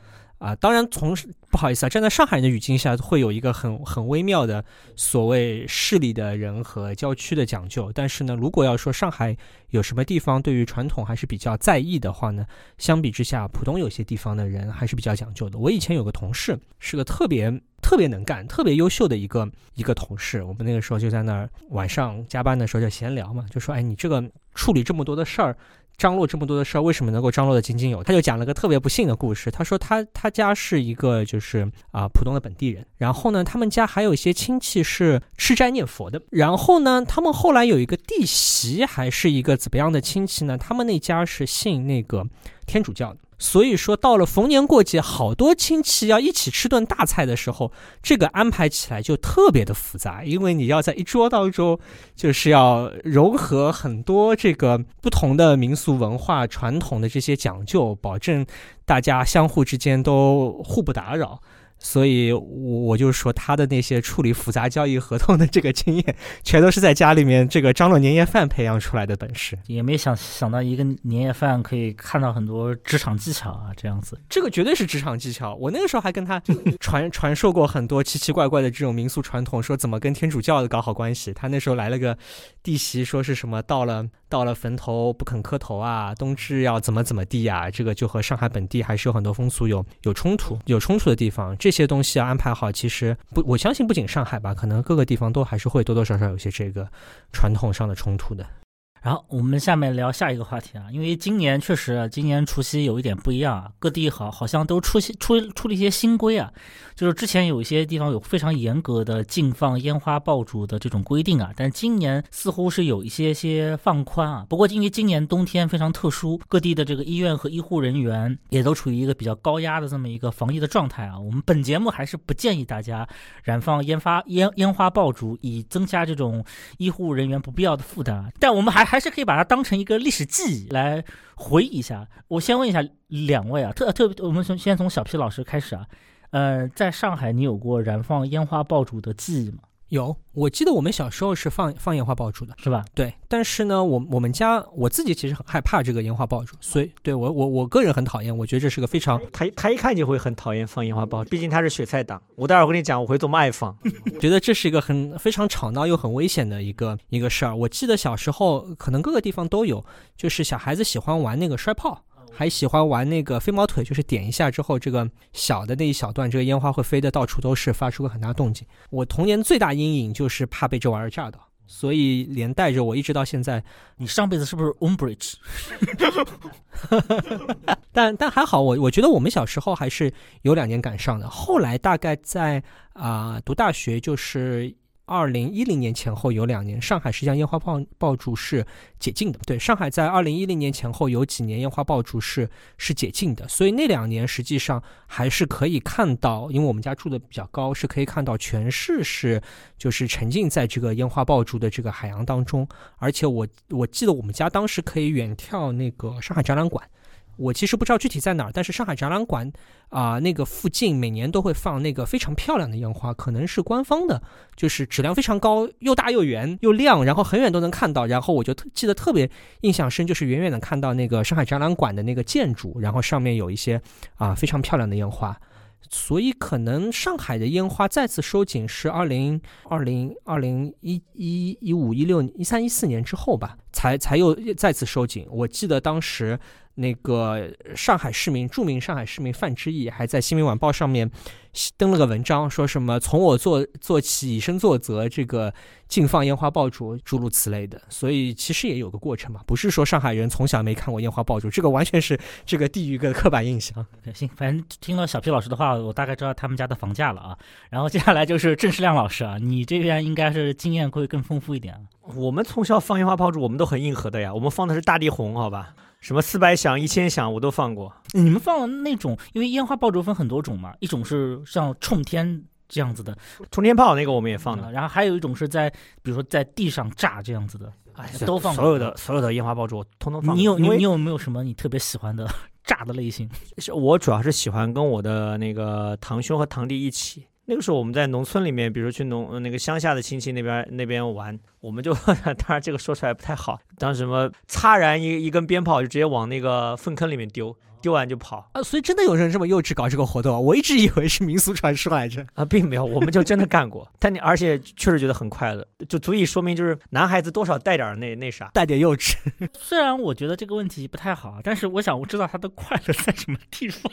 啊，当然从不好意思啊，站在上海人的语境下，会有一个很很微妙的所谓市里的人和郊区的讲究。但是呢，如果要说上海有什么地方对于传统还是比较在意的话呢，相比之下，浦东有些地方的人还是比较讲究的。我以前有个同事是个特别特别能干、特别优秀的一个一个同事，我们那个时候就在那儿晚上加班的时候就闲聊嘛，就说：“哎，你这个处理这么多的事儿。”张罗这么多的事儿，为什么能够张罗的井井有？他就讲了个特别不幸的故事。他说他他家是一个就是啊、普通的本地人，然后呢，他们家还有一些亲戚是吃斋念佛的。然后呢，他们后来有一个弟媳，还是一个怎么样的亲戚呢？他们那家是信那个天主教的。所以说，到了逢年过节，好多亲戚要一起吃顿大菜的时候，这个安排起来就特别的复杂，因为你要在一桌当中，就是要融合很多这个不同的民俗文化传统的这些讲究，保证大家相互之间都互不打扰。所以，我我就说他的那些处理复杂交易合同的这个经验，全都是在家里面这个张罗年夜饭培养出来的本事。也没想想到一个年夜饭可以看到很多职场技巧啊，这样子。这个绝对是职场技巧。我那个时候还跟他传 [laughs] 传授过很多奇奇怪怪的这种民俗传统，说怎么跟天主教的搞好关系。他那时候来了个弟媳，说是什么到了到了坟头不肯磕头啊，冬至要怎么怎么地呀？这个就和上海本地还是有很多风俗有有冲突，有冲突的地方。这些东西要安排好，其实不，我相信不仅上海吧，可能各个地方都还是会多多少少有些这个传统上的冲突的。然后我们下面聊下一个话题啊，因为今年确实，今年除夕有一点不一样啊，各地好好像都出些出出了一些新规啊，就是之前有一些地方有非常严格的禁放烟花爆竹的这种规定啊，但今年似乎是有一些些放宽啊。不过因为今年冬天非常特殊，各地的这个医院和医护人员也都处于一个比较高压的这么一个防疫的状态啊。我们本节目还是不建议大家燃放烟花烟烟花爆竹，以增加这种医护人员不必要的负担，但我们还。还是可以把它当成一个历史记忆来回忆一下。我先问一下两位啊，特特别，我们从先从小皮老师开始啊，呃，在上海你有过燃放烟花爆竹的记忆吗？有，我记得我们小时候是放放烟花爆竹的，是吧？对，但是呢，我我们家我自己其实很害怕这个烟花爆竹，所以对我我我个人很讨厌，我觉得这是个非常他他一看就会很讨厌放烟花爆竹，毕竟他是雪菜党。我待会儿跟你讲，我会怎么爱放，[laughs] 觉得这是一个很非常吵闹又很危险的一个一个事儿。我记得小时候可能各个地方都有，就是小孩子喜欢玩那个摔炮。还喜欢玩那个飞毛腿，就是点一下之后，这个小的那一小段，这个烟花会飞得到处都是，发出个很大动静。我童年最大阴影就是怕被这玩意儿炸到，所以连带着我一直到现在。[laughs] 你上辈子是不是 Umbridge？[laughs] 但但还好，我我觉得我们小时候还是有两年赶上的。后来大概在啊读大学就是。二零一零年前后有两年，上海实际上烟花爆爆竹是解禁的。对，上海在二零一零年前后有几年烟花爆竹是是解禁的，所以那两年实际上还是可以看到，因为我们家住的比较高，是可以看到全市是就是沉浸在这个烟花爆竹的这个海洋当中。而且我我记得我们家当时可以远眺那个上海展览馆。我其实不知道具体在哪儿，但是上海展览馆啊，那个附近每年都会放那个非常漂亮的烟花，可能是官方的，就是质量非常高，又大又圆又亮，然后很远都能看到。然后我就记得特别印象深，就是远远的看到那个上海展览馆的那个建筑，然后上面有一些啊非常漂亮的烟花。所以可能上海的烟花再次收紧是二零二零二零一一一五一六一三一四年之后吧，才才又再次收紧。我记得当时。那个上海市民，著名上海市民范志毅还在《新民晚报》上面登了个文章，说什么从我做做起，以身作则，这个禁放烟花爆竹，诸如此类的。所以其实也有个过程嘛，不是说上海人从小没看过烟花爆竹，这个完全是这个地域个刻板印象。行，反正听了小皮老师的话，我大概知道他们家的房价了啊。然后接下来就是郑世亮老师啊，你这边应该是经验会更丰富一点啊。我们从小放烟花爆竹，我们都很硬核的呀，我们放的是大地红，好吧？什么四百响、一千响，我都放过。你们放的那种，因为烟花爆竹分很多种嘛，一种是像冲天这样子的，冲天炮那个我们也放了，然后还有一种是在，比如说在地上炸这样子的，哎，都放。所有的所有的烟花爆竹通通放。你有你你有没有什么你特别喜欢的 [laughs] 炸的类型？是我主要是喜欢跟我的那个堂兄和堂弟一起。那个时候我们在农村里面，比如去农那个乡下的亲戚那边那边玩，我们就 [laughs] 当然这个说出来不太好，当什么擦燃一一根鞭炮就直接往那个粪坑里面丢。丢完就跑啊！所以真的有人这么幼稚搞这个活动？[laughs] 我一直以为是民俗传说来着 [laughs] 啊，并没有，我们就真的干过。但你而且确实觉得很快乐，就足以说明就是男孩子多少带点那那啥，带点幼稚。虽然我觉得这个问题不太好，但是我想我知道他的快乐在什么地方。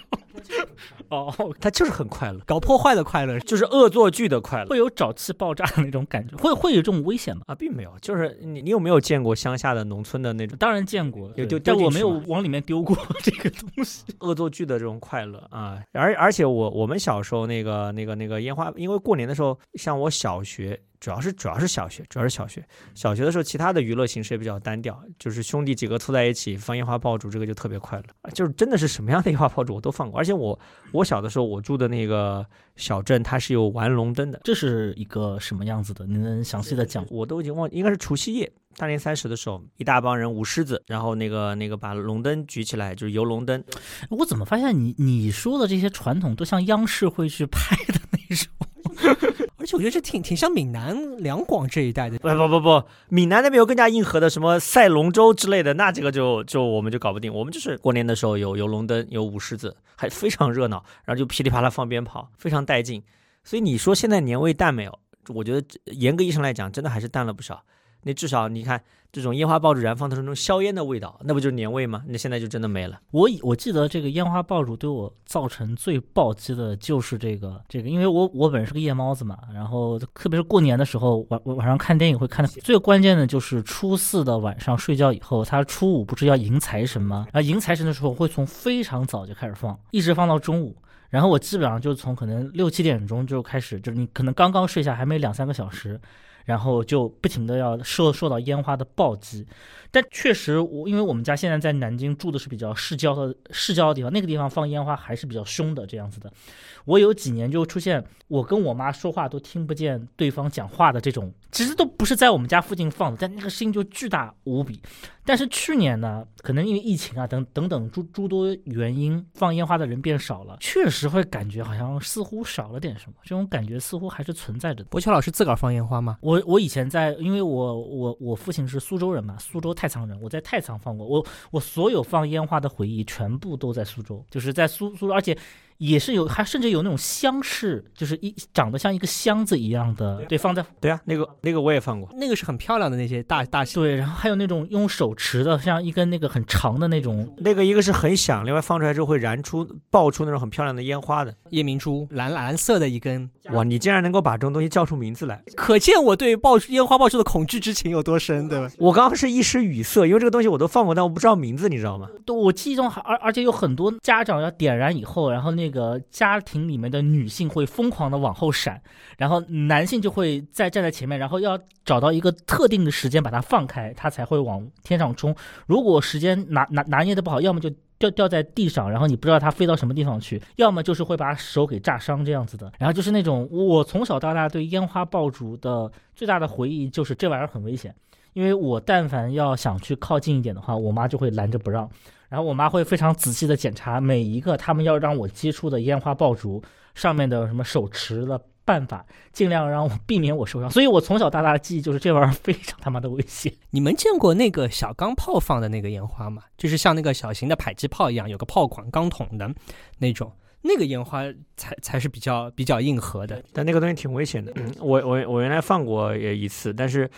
哦，他就是很快乐，搞破坏的快乐，就是恶作剧的快乐，会有沼气爆炸的那种感觉，会会有这种危险吗？啊，并没有，就是你你有没有见过乡下的农村的那种？当然见过，有丢，但我没有往里面丢过 [laughs] 这个东西，恶作剧。剧的这种快乐啊，而而且我我们小时候那个那个那个烟花，因为过年的时候，像我小学主要是主要是小学，主要是小学。小学的时候，其他的娱乐形式也比较单调，就是兄弟几个凑在一起放烟花爆竹，这个就特别快乐。就是真的是什么样的烟花爆竹我都放过，而且我我小的时候我住的那个小镇，它是有玩龙灯的。这是一个什么样子的？你能详细的讲？我都已经忘，应该是除夕夜，大年三十的时候，一大帮人舞狮子，然后那个那个把龙灯举起来，就是游龙灯。[laughs] 我怎么发现你你说的这些传统都像央视会去拍的那种？[laughs] 而且我觉得这挺挺像闽南、两广这一带的。不不不不，闽南那边有更加硬核的，什么赛龙舟之类的，那这个就就我们就搞不定。我们就是过年的时候有有龙灯，有舞狮子，还非常热闹，然后就噼里啪啦放鞭炮，非常带劲。所以你说现在年味淡没有？我觉得严格意义上来讲，真的还是淡了不少。那至少你看这种烟花爆竹燃放的时候，那种硝烟的味道，那不就是年味吗？那现在就真的没了。我我记得这个烟花爆竹对我造成最暴击的就是这个这个，因为我我本人是个夜猫子嘛，然后特别是过年的时候晚晚上看电影会看的最关键的就是初四的晚上睡觉以后，他初五不是要迎财神吗？然后迎财神的时候会从非常早就开始放，一直放到中午。然后我基本上就从可能六七点钟就开始，就是你可能刚刚睡下还没两三个小时。然后就不停的要受受到烟花的暴击，但确实我因为我们家现在在南京住的是比较市郊的市郊的地方，那个地方放烟花还是比较凶的这样子的。我有几年就出现我跟我妈说话都听不见对方讲话的这种，其实都不是在我们家附近放的，但那个声音就巨大无比。但是去年呢，可能因为疫情啊等等等诸诸多原因，放烟花的人变少了，确实会感觉好像似乎少了点什么，这种感觉似乎还是存在着。博乔老师自个儿放烟花吗？我我以前在，因为我我我父亲是苏州人嘛，苏州太仓人，我在太仓放过，我我所有放烟花的回忆全部都在苏州，就是在苏苏州，而且。也是有，还甚至有那种箱式，就是一长得像一个箱子一样的，对，放在对啊，那个那个我也放过，那个是很漂亮的那些大大对，然后还有那种用手持的，像一根那个很长的那种，那个一个是很响，另外放出来之后会燃出爆出那种很漂亮的烟花的夜明珠，蓝蓝色的一根，哇，你竟然能够把这种东西叫出名字来，[laughs] 可见我对爆烟花爆出的恐惧之情有多深，对吧？我刚刚是一时语塞，因为这个东西我都放过，但我不知道名字，你知道吗？对，我记忆中还而而且有很多家长要点燃以后，然后那个那个家。庭里面的女性会疯狂的往后闪，然后男性就会再站在前面，然后要找到一个特定的时间把它放开，它才会往天上冲。如果时间拿拿拿捏的不好，要么就掉掉在地上，然后你不知道它飞到什么地方去；要么就是会把手给炸伤这样子的。然后就是那种我从小到大对烟花爆竹的最大的回忆就是这玩意儿很危险，因为我但凡要想去靠近一点的话，我妈就会拦着不让。然后我妈会非常仔细的检查每一个他们要让我接触的烟花爆竹上面的什么手持的办法，尽量让我避免我受伤。所以我从小到大的记忆就是这玩意儿非常他妈的危险。[laughs] 你们见过那个小钢炮放的那个烟花吗？就是像那个小型的迫击炮一样，有个炮管钢筒的那种，那个烟花才才是比较比较硬核的。但那个东西挺危险的。嗯，我我我原来放过也一次，但是。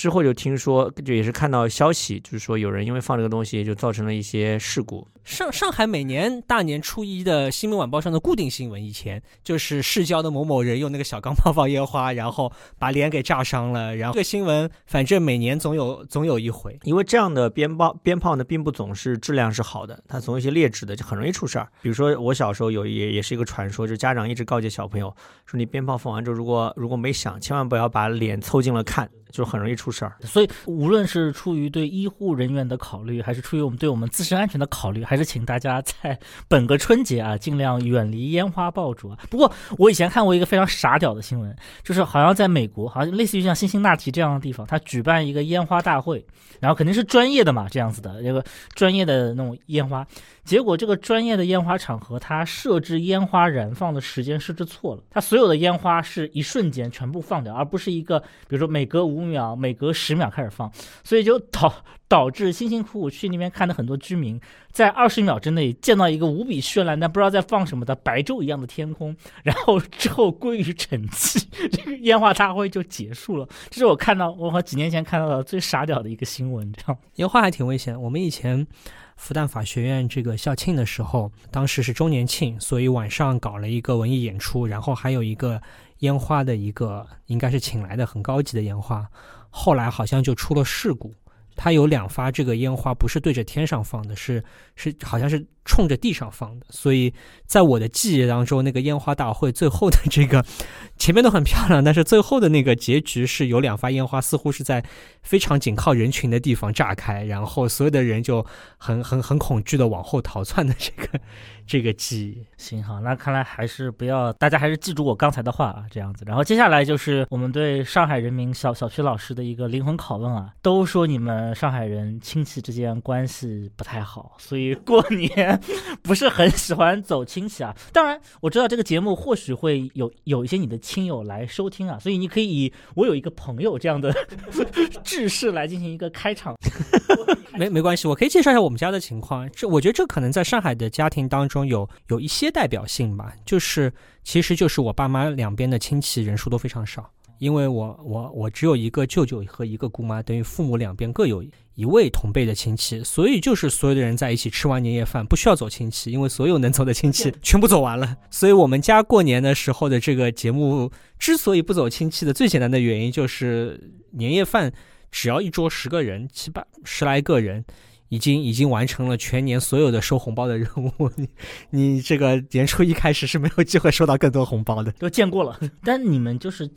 之后就听说，就也是看到消息，就是说有人因为放这个东西，就造成了一些事故。上上海每年大年初一的新闻晚报上的固定新闻，以前就是市郊的某某人用那个小钢炮 [laughs] 放烟花，然后把脸给炸伤了。然后这个新闻反正每年总有总有一回，因为这样的鞭炮鞭炮呢，并不总是质量是好的，它总有一些劣质的，就很容易出事儿。比如说我小时候有也也是一个传说，就是家长一直告诫小朋友说，你鞭炮放完之后，如果如果没响，千万不要把脸凑近了看。就很容易出事儿，所以无论是出于对医护人员的考虑，还是出于我们对我们自身安全的考虑，还是请大家在本个春节啊，尽量远离烟花爆竹啊。不过我以前看过一个非常傻屌的新闻，就是好像在美国，好像类似于像辛辛那提这样的地方，他举办一个烟花大会，然后肯定是专业的嘛，这样子的，这个专业的那种烟花。结果这个专业的烟花场合，它设置烟花燃放的时间设置错了，它所有的烟花是一瞬间全部放掉，而不是一个，比如说每隔五秒、每隔十秒开始放，所以就导导致辛辛苦苦去那边看的很多居民，在二十秒之内见到一个无比绚烂但不知道在放什么的白昼一样的天空，[laughs] 然后之后归于沉寂，[laughs] 这个烟花大会就结束了。这是我看到我和几年前看到的最傻屌的一个新闻，这样烟花还挺危险。我们以前。复旦法学院这个校庆的时候，当时是周年庆，所以晚上搞了一个文艺演出，然后还有一个烟花的一个，应该是请来的很高级的烟花。后来好像就出了事故，它有两发这个烟花不是对着天上放的，是是好像是冲着地上放的，所以在我的记忆当中，那个烟花大会最后的这个 [laughs] 前面都很漂亮，但是最后的那个结局是有两发烟花，似乎是在非常紧靠人群的地方炸开，然后所有的人就很 [laughs] 很很恐惧的往后逃窜的这个这个记忆。行好，那看来还是不要，大家还是记住我刚才的话啊，这样子。然后接下来就是我们对上海人民小小区老师的一个灵魂拷问啊，都说你们上海人亲戚之间关系不太好，所以过年不是很喜欢走亲戚啊。当然，我知道这个节目或许会有有一些你的亲友来收听啊，所以你可以以我有一个朋友这样的 [laughs] 制式来进行一个开场。[laughs] 没没关系，我可以介绍一下我们家的情况。这我觉得这可能在上海的家庭当中有有一些代表性吧，就是其实就是我爸妈两边的亲戚人数都非常少，因为我我我只有一个舅舅和一个姑妈，等于父母两边各有一位同辈的亲戚，所以就是所有的人在一起吃完年夜饭不需要走亲戚，因为所有能走的亲戚全部走完了。所以我们家过年的时候的这个节目之所以不走亲戚的最简单的原因就是年夜饭。只要一桌十个人，七八十来个人，已经已经完成了全年所有的收红包的任务。你 [laughs] 你这个年初一开始是没有机会收到更多红包的，都见过了。但你们就是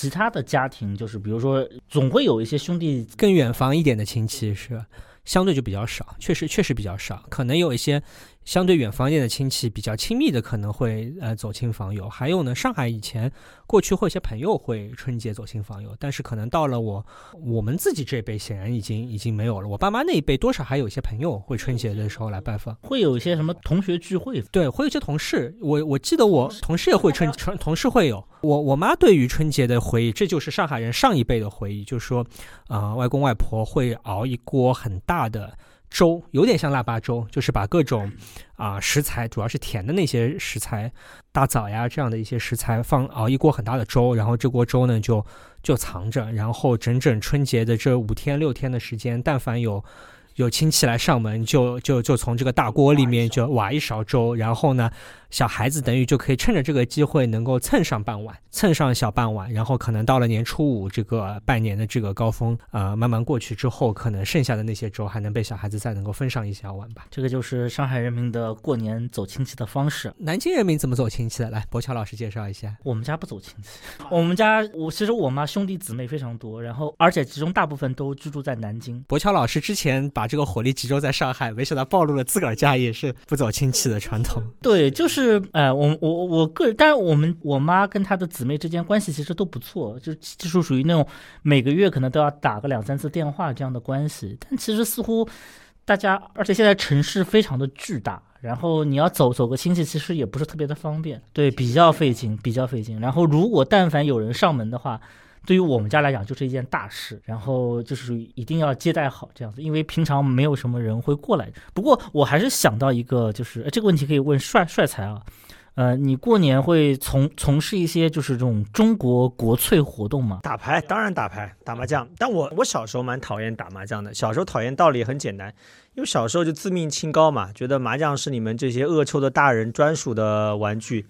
其他的家庭，就是比如说，总会有一些兄弟更远房一点的亲戚，是相对就比较少，确实确实比较少，可能有一些。相对远方一点的亲戚比较亲密的可能会呃走亲访友，还有呢，上海以前过去会有些朋友会春节走亲访友，但是可能到了我我们自己这辈，显然已经已经没有了。我爸妈那一辈多少还有一些朋友会春节的时候来拜访，会有一些什么同学聚会，对，会有一些同事。我我记得我同事也会春春同事会有。我我妈对于春节的回忆，这就是上海人上一辈的回忆，就是说啊，外公外婆会熬一锅很大的。粥有点像腊八粥，就是把各种啊食材，主要是甜的那些食材，大枣呀这样的一些食材放熬一锅很大的粥，然后这锅粥呢就就藏着，然后整整春节的这五天六天的时间，但凡有。有亲戚来上门，就就就从这个大锅里面就挖一勺粥，然后呢，小孩子等于就可以趁着这个机会能够蹭上半碗，蹭上小半碗，然后可能到了年初五这个拜年的这个高峰，呃，慢慢过去之后，可能剩下的那些粥还能被小孩子再能够分上一小碗吧。这个就是上海人民的过年走亲戚的方式。南京人民怎么走亲戚的？来，博乔老师介绍一下。我们家不走亲戚，[laughs] 我们家我其实我妈兄弟姊妹非常多，然后而且其中大部分都居住在南京。博乔老师之前把这个火力集中在上海，没想到暴露了自个儿家也是不走亲戚的传统。对，就是是哎，我我我个人，但是我们我妈跟她的姊妹之间关系其实都不错，就就是属于那种每个月可能都要打个两三次电话这样的关系。但其实似乎大家，而且现在城市非常的巨大，然后你要走走个亲戚，其实也不是特别的方便，对，比较费劲，比较费劲。然后如果但凡有人上门的话。对于我们家来讲，就是一件大事，然后就是一定要接待好这样子，因为平常没有什么人会过来。不过我还是想到一个，就是这个问题可以问帅帅才啊，呃，你过年会从从事一些就是这种中国国粹活动吗？打牌当然打牌，打麻将。但我我小时候蛮讨厌打麻将的，小时候讨厌道理很简单，因为小时候就自命清高嘛，觉得麻将是你们这些恶臭的大人专属的玩具。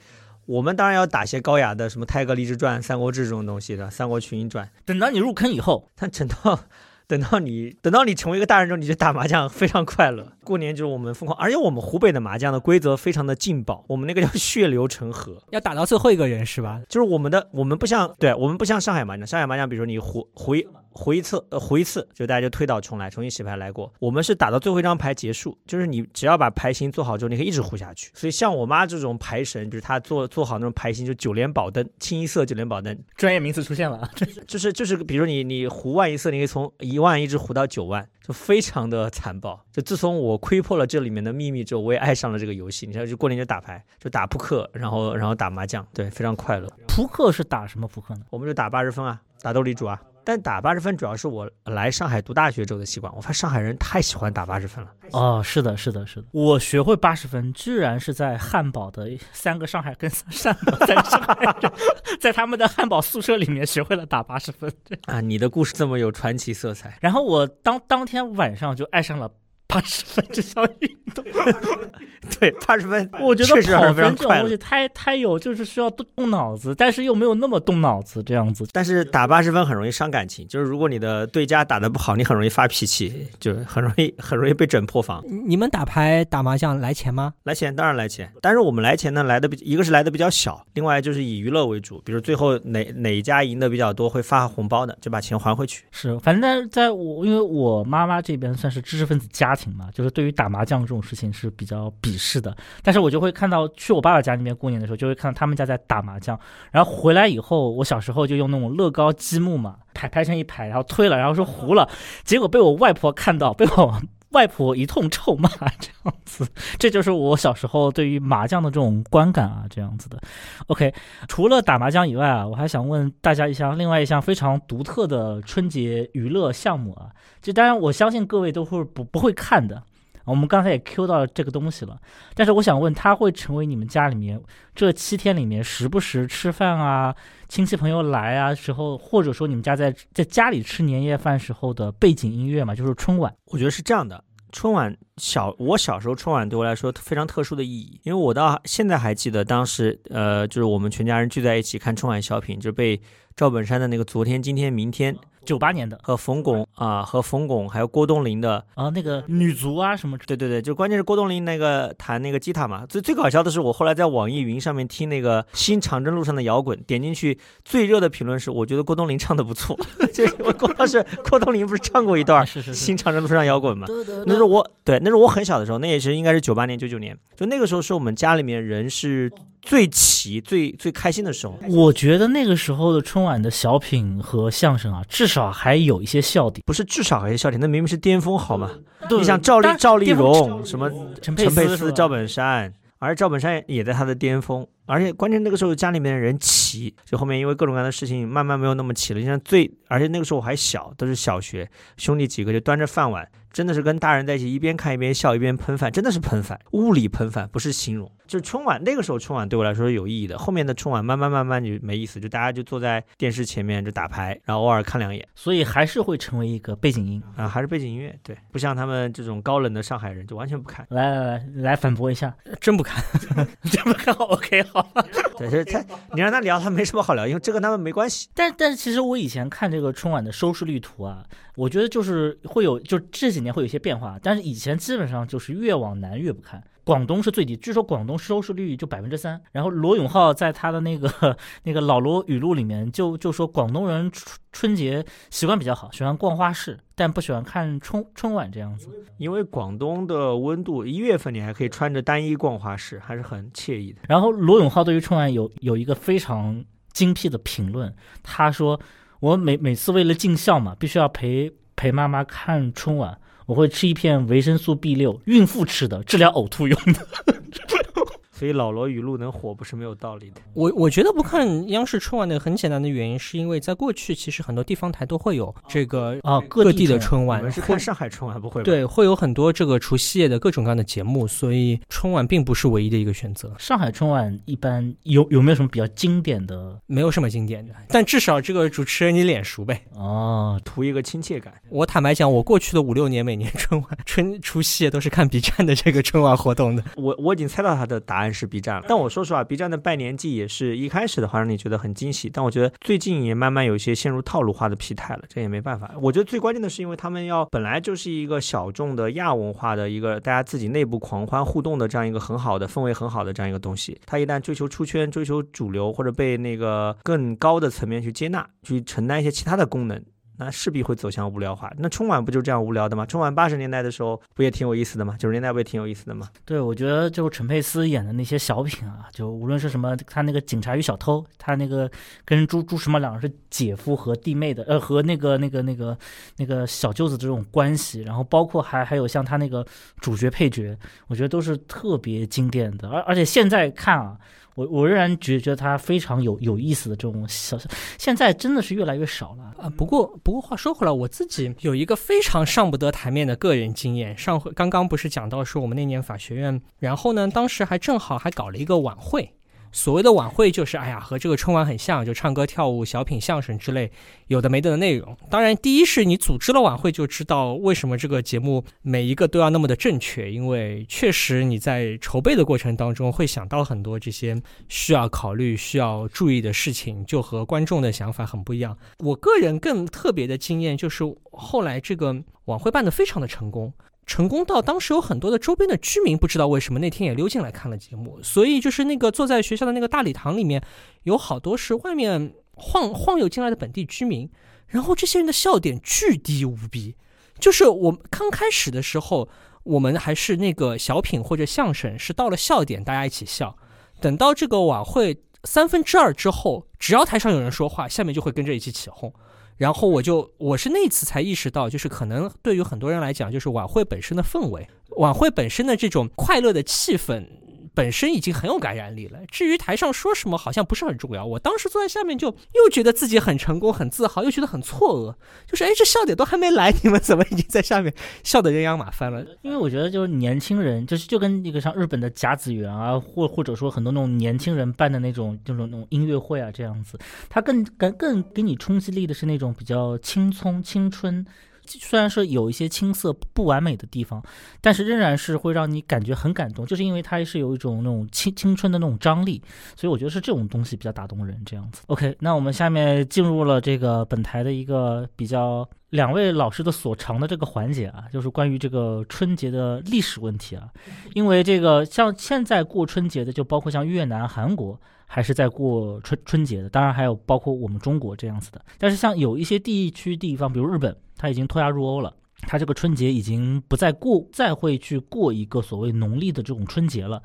我们当然要打些高雅的，什么《太阁励志传》《三国志》这种东西的，《三国群英传》。等到你入坑以后，但等到等到你等到你成为一个大人之后，你就打麻将非常快乐。过年就是我们疯狂，而且我们湖北的麻将的规则非常的劲爆，我们那个叫 [laughs] 血流成河，要打到最后一个人是吧？就是我们的我们不像对我们不像上海麻将，上海麻将比如说你胡胡一。胡一次，呃，胡一次，就大家就推倒重来，重新洗牌来过。我们是打到最后一张牌结束，就是你只要把牌型做好之后，你可以一直胡下去。所以像我妈这种牌神，就是她做做好那种牌型，就九连宝灯，清一色九连宝灯，专业名词出现了啊，[laughs] 就是就是，比如你你胡万一色，你可以从一万一直胡到九万，就非常的残暴。就自从我窥破了这里面的秘密之后，我也爱上了这个游戏。你看，就过年就打牌，就打扑克，然后然后打麻将，对，非常快乐。扑克是打什么扑克呢？我们就打八十分啊，打斗地主啊。但打八十分主要是我来上海读大学之后的习惯。我发现上海人太喜欢打八十分了。哦，是的，是的，是的。我学会八十分，居然是在汉堡的三个上海跟三个上海，[laughs] 在他们的汉堡宿舍里面学会了打八十分。啊，你的故事这么有传奇色彩。然后我当当天晚上就爱上了。八十分这项运动。[laughs] 对，八十分，我觉确实得跑分这种东西。太太有，就是需要动动脑子，但是又没有那么动脑子这样子。但是打八十分很容易伤感情，就是如果你的对家打得不好，你很容易发脾气，就很容易很容易被整破防。你们打牌打麻将来钱吗？来钱当然来钱，但是我们来钱呢来的比一个是来的比较小，另外就是以娱乐为主，比如最后哪哪一家赢的比较多会发红包的，就把钱还回去。是，反正在在我因为我妈妈这边算是知识分子家庭嘛，就是对于打麻将这种事情是比较鄙视的。但是我就会看到去我爸爸家那边过年的时候，就会看到他们家在打麻将，然后回来以后，我小时候就用那种乐高积木嘛，排排成一排，然后推了，然后说糊了，结果被我外婆看到，被我。外婆一通臭骂，[laughs] 这样子，这就是我小时候对于麻将的这种观感啊，这样子的。OK，除了打麻将以外啊，我还想问大家一项另外一项非常独特的春节娱乐项目啊，就当然我相信各位都会不不会看的。我们刚才也 Q 到这个东西了，但是我想问，它会成为你们家里面这七天里面时不时吃饭啊、亲戚朋友来啊时候，或者说你们家在在家里吃年夜饭时候的背景音乐嘛，就是春晚。我觉得是这样的，春晚小我小时候春晚对我来说非常特殊的意义，因为我到现在还记得当时呃就是我们全家人聚在一起看春晚小品，就被赵本山的那个昨天、今天、明天九八年的和冯巩啊、和冯巩还有郭冬临的啊，那个女足啊什么之，对对对，就关键是郭冬临那个弹那个吉他嘛。最最搞笑的是，我后来在网易云上面听那个《新长征路上的摇滚》，点进去最热的评论是，我觉得郭冬临唱的不错。[laughs] 就是我郭当时郭冬临不是唱过一段《新长征路上摇滚》吗？那是我对，那是我很小的时候，那也是应该是九八年、九九年，就那个时候是我们家里面人是最齐、最最开心的时候。我觉得那个时候的春晚的小品和相声啊，至少还有一些笑点。不是至少还有笑点，那明明是巅峰好吗？你想赵丽赵丽蓉什么陈陈佩斯、赵本山，而赵本山也在他的巅峰，而且关键那个时候家里面的人齐，就后面因为各种各样的事情慢慢没有那么齐了。你像最，而且那个时候我还小，都是小学，兄弟几个就端着饭碗，真的是跟大人在一起，一边看一边笑，一边喷饭，真的是喷饭，物理喷饭，不是形容。就是春晚那个时候春晚对我来说是有意义的，后面的春晚慢慢慢慢就没意思，就大家就坐在电视前面就打牌，然后偶尔看两眼。所以还是会成为一个背景音。啊，还是背景音乐，对，不像他们这种高冷的上海人，就完全不看。来来来，来反驳一下，真不看。真不看 [laughs] OK 好。[laughs] 对，就是他，你让他聊，他没什么好聊，因为这跟他们没关系。但但其实我以前看这个春晚的收视率图啊，我觉得就是会有，就这几年会有一些变化，但是以前基本上就是越往南越不看。广东是最低，据说广东收视率就百分之三。然后罗永浩在他的那个那个老罗语录里面就就说，广东人春春节习惯比较好，喜欢逛花市，但不喜欢看春春晚这样子。因为广东的温度，一月份你还可以穿着单衣逛花市，还是很惬意的。然后罗永浩对于春晚有有一个非常精辟的评论，他说：“我每每次为了尽孝嘛，必须要陪陪妈妈看春晚，我会吃一片维生素 B 六，孕妇吃的，治疗呕吐用的。[laughs] 所以老罗语录能火不是没有道理的。我我觉得不看央视春晚的很简单的原因，是因为在过去其实很多地方台都会有这个啊，各地的春春晚你们，是看上海春晚不会吧？，对，会有很多这个除夕夜的各种各样的节目，所以春晚并不是唯一的一个选择，上海春晚一般有有没有什么比较经典的？没有什么经典的，但至少这个主持人你脸熟呗。哦，图一个亲切感。我坦白讲，我过去的五六年每年春晚春除夕夜都是看 B 站的这个春晚活动的。我我已经猜到他的答案是 B 站了，但我说实话，B 站的拜年季也是一开始的话让你觉得很惊喜，但我觉得最近也慢慢有一些陷入套路化的疲态了，这也没办法。我觉得最关键的是，因为他们要本来就是一个小众的亚文化的一个大家自己内部狂欢互动的这样一个很好的氛围很好的这样一个东西，它一旦追求出圈、追求主流或者被那个更高的层面去接纳，去承担一些其他的功能。那势必会走向无聊化。那春晚不就这样无聊的吗？春晚八十年代的时候不也挺有意思的吗？九十年代不也挺有意思的吗？对，我觉得就是陈佩斯演的那些小品啊，就无论是什么，他那个警察与小偷，他那个跟朱朱时茂两人是姐夫和弟妹的，呃，和那个那个那个那个小舅子这种关系，然后包括还还有像他那个主角配角，我觉得都是特别经典的。而而且现在看啊，我我仍然觉觉得它非常有有意思的这种小，现在真的是越来越少了。啊，不过不过话说回来，我自己有一个非常上不得台面的个人经验。上回刚刚不是讲到说我们那年法学院，然后呢，当时还正好还搞了一个晚会，所谓的晚会就是，哎呀，和这个春晚很像，就唱歌、跳舞、小品、相声之类有的没的的内容。当然，第一是你组织了晚会，就知道为什么这个节目每一个都要那么的正确，因为确实你在筹备的过程当中会想到很多这些需要考虑、需要注意的事情，就和观众的想法很不一样。我个人更特别的经验就是后来这个晚会办得非常的成功。成功到当时有很多的周边的居民不知道为什么那天也溜进来看了节目，所以就是那个坐在学校的那个大礼堂里面，有好多是外面晃晃悠进来的本地居民，然后这些人的笑点巨低无比，就是我刚开始的时候，我们还是那个小品或者相声是到了笑点大家一起笑，等到这个晚会三分之二之后，只要台上有人说话，下面就会跟着一起起哄。然后我就我是那次才意识到，就是可能对于很多人来讲，就是晚会本身的氛围，晚会本身的这种快乐的气氛。本身已经很有感染力了。至于台上说什么，好像不是很重要。我当时坐在下面，就又觉得自己很成功、很自豪，又觉得很错愕。就是哎，这笑点都还没来，你们怎么已经在下面笑得人仰马翻了？因为我觉得，就是年轻人，就是就跟那个像日本的甲子园啊，或或者说很多那种年轻人办的那种这种那种音乐会啊，这样子，他更更更给你冲击力的是那种比较青葱、青春。虽然是有一些青涩不完美的地方，但是仍然是会让你感觉很感动，就是因为它是有一种那种青青春的那种张力，所以我觉得是这种东西比较打动人。这样子，OK，那我们下面进入了这个本台的一个比较两位老师的所长的这个环节啊，就是关于这个春节的历史问题啊，因为这个像现在过春节的，就包括像越南、韩国。还是在过春春节的，当然还有包括我们中国这样子的。但是像有一些地区地方，比如日本，它已经脱亚入欧了，它这个春节已经不再过，再会去过一个所谓农历的这种春节了。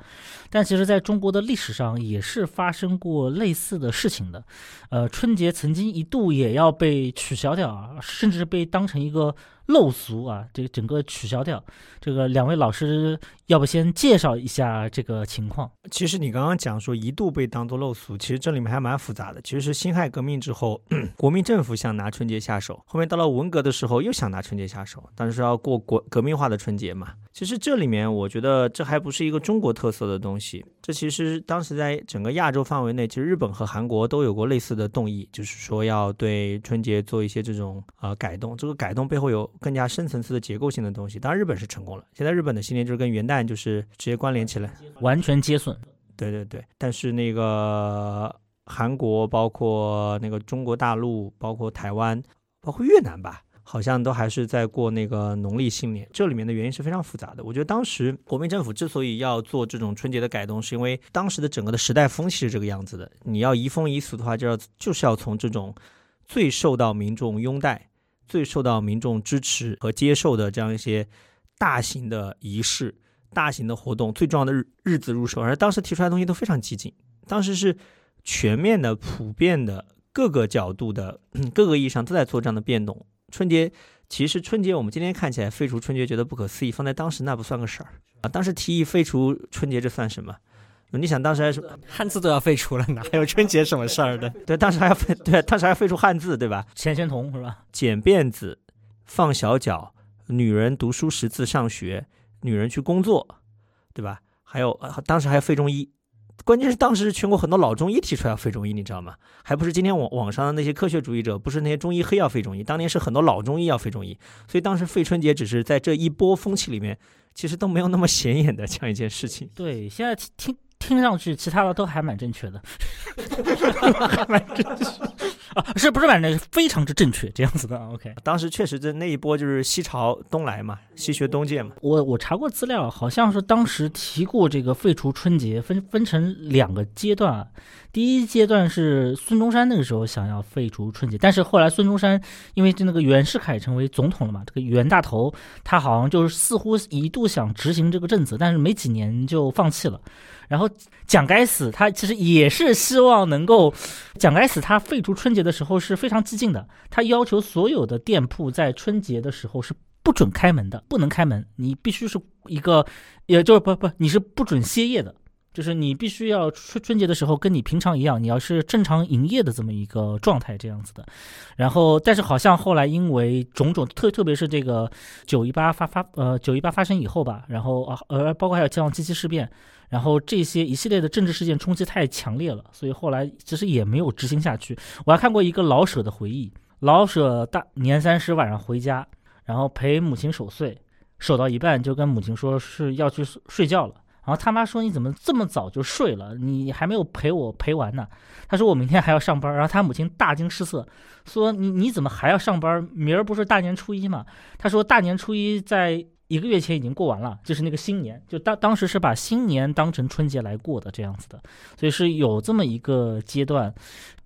但其实，在中国的历史上也是发生过类似的事情的。呃，春节曾经一度也要被取消掉啊，甚至被当成一个。陋俗啊，这个整个取消掉。这个两位老师，要不先介绍一下这个情况？其实你刚刚讲说一度被当做陋俗，其实这里面还蛮复杂的。其实是辛亥革命之后，[clears throat] 国民政府想拿春节下手，后面到了文革的时候又想拿春节下手，但是要过国革命化的春节嘛。其实这里面我觉得这还不是一个中国特色的东西，这其实当时在整个亚洲范围内，其实日本和韩国都有过类似的动议，就是说要对春节做一些这种呃改动。这个改动背后有。更加深层次的结构性的东西，当然日本是成功了。现在日本的新年就是跟元旦就是直接关联起来，完全接损。对对对，但是那个韩国、包括那个中国大陆、包括台湾、包括越南吧，好像都还是在过那个农历新年。这里面的原因是非常复杂的。我觉得当时国民政府之所以要做这种春节的改动，是因为当时的整个的时代风气是这个样子的。你要移风易俗的话，就要就是要从这种最受到民众拥戴。最受到民众支持和接受的这样一些大型的仪式、大型的活动，最重要的日日子入手，而当时提出来的东西都非常激进，当时是全面的、普遍的、各个角度的、各个意义上都在做这样的变动。春节其实春节我们今天看起来废除春节觉得不可思议，放在当时那不算个事儿啊！当时提议废除春节，这算什么？你想当时还是汉字都要废除了，哪还有春节什么事儿的？对，当时还要废，对，当时还要废除汉字，对吧？钱玄同是吧？剪辫子，放小脚，女人读书识字上学，女人去工作，对吧？还有，当时还有废中医，关键是当时全国很多老中医提出来要废中医，你知道吗？还不是今天网网上的那些科学主义者，不是那些中医黑要废中医，当年是很多老中医要废中医，所以当时废春节只是在这一波风气里面，其实都没有那么显眼的这样一件事情。对，现在听。听上去，其他的都还蛮正确的，[laughs] 还蛮正确啊，是不是反正非常之正确这样子的？OK，当时确实在那一波就是西朝东来嘛，西学东渐嘛。我我查过资料，好像是当时提过这个废除春节，分分成两个阶段啊。第一阶段是孙中山那个时候想要废除春节，但是后来孙中山因为就那个袁世凯成为总统了嘛，这个袁大头他好像就是似乎一度想执行这个政策，但是没几年就放弃了。然后蒋该死，他其实也是希望能够，蒋该死他废除春节的时候是非常激进的，他要求所有的店铺在春节的时候是不准开门的，不能开门，你必须是一个，也就是不不，你是不准歇业的。就是你必须要春春节的时候跟你平常一样，你要是正常营业的这么一个状态这样子的。然后，但是好像后来因为种种特特别是这个九一八发发呃九一八发生以后吧，然后啊呃包括还有像七七事变，然后这些一系列的政治事件冲击太强烈了，所以后来其实也没有执行下去。我还看过一个老舍的回忆，老舍大年三十晚上回家，然后陪母亲守岁。守到一半就跟母亲说是要去睡觉了，然后他妈说你怎么这么早就睡了？你还没有陪我陪完呢。他说我明天还要上班，然后他母亲大惊失色，说你你怎么还要上班？明儿不是大年初一吗？他说大年初一在一个月前已经过完了，就是那个新年，就当当时是把新年当成春节来过的这样子的，所以是有这么一个阶段。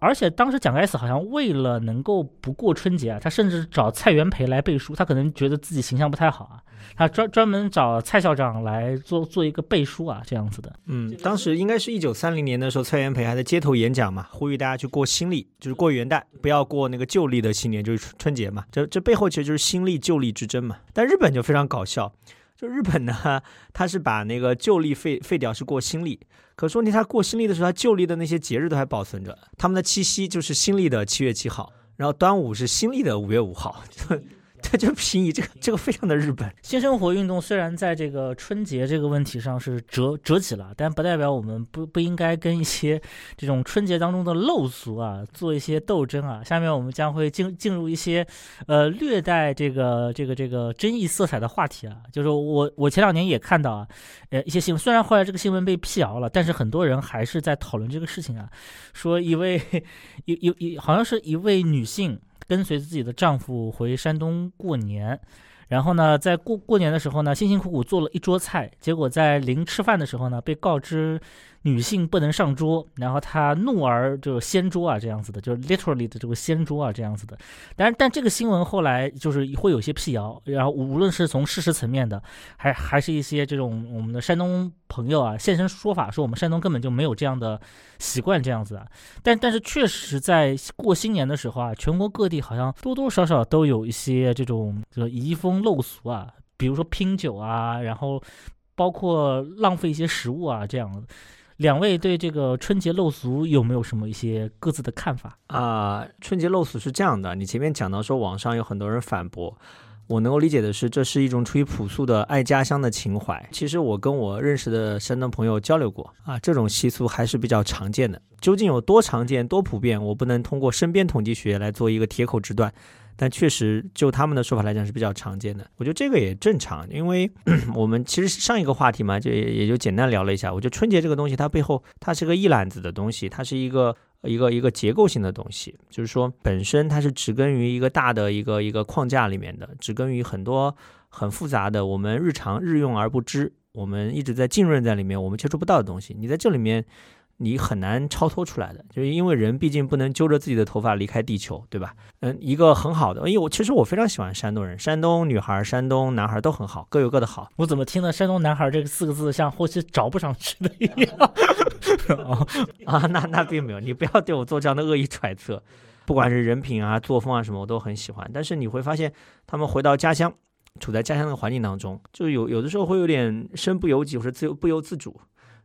而且当时蒋介石好像为了能够不过春节啊，他甚至找蔡元培来背书，他可能觉得自己形象不太好啊。他专专门找蔡校长来做做一个背书啊，这样子的。嗯，当时应该是一九三零年的时候，蔡元培还在街头演讲嘛，呼吁大家去过新历，就是过元旦，不要过那个旧历的新年，就是春节嘛。这这背后其实就是新历旧历之争嘛。但日本就非常搞笑，就日本呢，他是把那个旧历废废掉，是过新历。可说你他过新历的时候，他旧历的那些节日都还保存着。他们的七夕就是新历的七月七号，然后端午是新历的五月五号。[laughs] 他 [laughs] 就平移，这个这个非常的日本。新生活运动虽然在这个春节这个问题上是折折戟了，但不代表我们不不应该跟一些这种春节当中的陋俗啊做一些斗争啊。下面我们将会进进入一些呃略带这个这个这个争议色彩的话题啊。就是我我前两年也看到啊，呃一些新闻，虽然后来这个新闻被辟谣了，但是很多人还是在讨论这个事情啊，说一位有 [laughs] 有一好像是一位女性。跟随自己的丈夫回山东过年，然后呢，在过过年的时候呢，辛辛苦苦做了一桌菜，结果在临吃饭的时候呢，被告知。女性不能上桌，然后他怒而就掀桌啊，这样子的，就是 literally 的这个掀桌啊，这样子的。但是但这个新闻后来就是会有些辟谣，然后无论是从事实层面的，还还是一些这种我们的山东朋友啊现身说法，说我们山东根本就没有这样的习惯这样子啊。但但是确实在过新年的时候啊，全国各地好像多多少少都有一些这种这个遗风陋俗啊，比如说拼酒啊，然后包括浪费一些食物啊这样。两位对这个春节陋俗有没有什么一些各自的看法啊？春节陋俗是这样的，你前面讲到说网上有很多人反驳，我能够理解的是，这是一种出于朴素的爱家乡的情怀。其实我跟我认识的山东朋友交流过啊，这种习俗还是比较常见的。究竟有多常见、多普遍，我不能通过身边统计学来做一个铁口直断。但确实，就他们的说法来讲是比较常见的。我觉得这个也正常，因为 [clears throat] 我们其实上一个话题嘛，就也也就简单聊了一下。我觉得春节这个东西，它背后它是个一揽子的东西，它是一个一个一个结构性的东西，就是说本身它是植根于一个大的一个一个框架里面的，植根于很多很复杂的我们日常日用而不知，我们一直在浸润在里面，我们接触不到的东西。你在这里面。你很难超脱出来的，就是因为人毕竟不能揪着自己的头发离开地球，对吧？嗯，一个很好的，因为我其实我非常喜欢山东人，山东女孩、山东男孩都很好，各有各的好。我怎么听的“山东男孩”这个四个字像后期找不上去的一样？[laughs] 啊，那那并没有，你不要对我做这样的恶意揣测。不管是人品啊、作风啊什么，我都很喜欢。但是你会发现，他们回到家乡，处在家乡的环境当中，就有有的时候会有点身不由己，或者自由不由自主。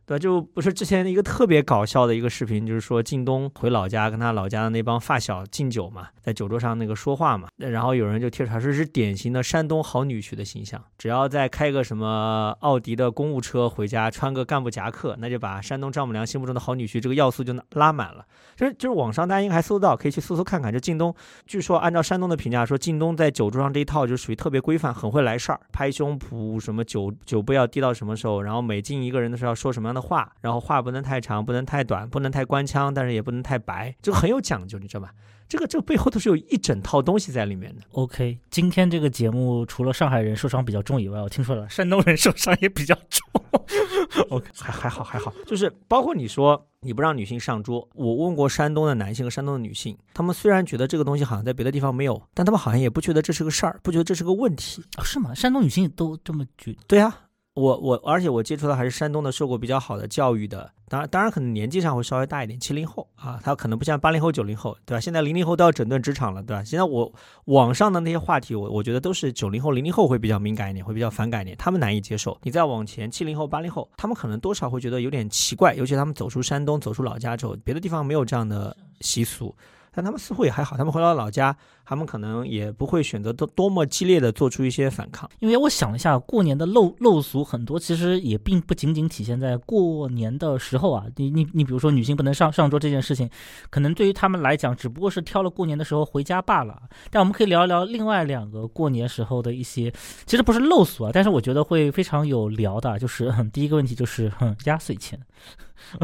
对，就不是之前一个特别搞笑的一个视频，就是说靳东回老家跟他老家的那帮发小敬酒嘛，在酒桌上那个说话嘛，然后有人就贴出来说是典型的山东好女婿的形象，只要再开个什么奥迪的公务车回家，穿个干部夹克，那就把山东丈母娘心目中的好女婿这个要素就拉满了。就是就是网上大家应该还搜到，可以去搜搜看看。就靳东，据说按照山东的评价说，靳东在酒桌上这一套就属于特别规范，很会来事儿，拍胸脯什么酒酒杯要递到什么时候，然后每敬一个人的时候要说什么的话，然后话不能太长，不能太短，不能太官腔，但是也不能太白，这个很有讲究，你知道吧？这个这个背后都是有一整套东西在里面的。OK，今天这个节目除了上海人受伤比较重以外，我听说了山东人受伤也比较重。[laughs] OK，还还好还好，就是包括你说你不让女性上桌，我问过山东的男性和山东的女性，他们虽然觉得这个东西好像在别的地方没有，但他们好像也不觉得这是个事儿，不觉得这是个问题啊？是吗？山东女性都这么觉？对啊，我我，而且我接触到还是山东的，受过比较好的教育的。当然，当然可能年纪上会稍微大一点，七零后啊，他可能不像八零后、九零后，对吧？现在零零后都要整顿职场了，对吧？现在我网上的那些话题，我我觉得都是九零后、零零后会比较敏感一点，会比较反感一点，他们难以接受。你再往前，七零后、八零后，他们可能多少会觉得有点奇怪，尤其他们走出山东、走出老家之后，别的地方没有这样的习俗。但他们似乎也还好，他们回到老家，他们可能也不会选择多多么激烈的做出一些反抗。因为我想了一下，过年的陋陋俗很多，其实也并不仅仅体现在过年的时候啊。你你你，比如说女性不能上上桌这件事情，可能对于他们来讲，只不过是挑了过年的时候回家罢了。但我们可以聊一聊另外两个过年时候的一些，其实不是陋俗啊，但是我觉得会非常有聊的，就是 [laughs] 第一个问题就是 [laughs] 压岁钱。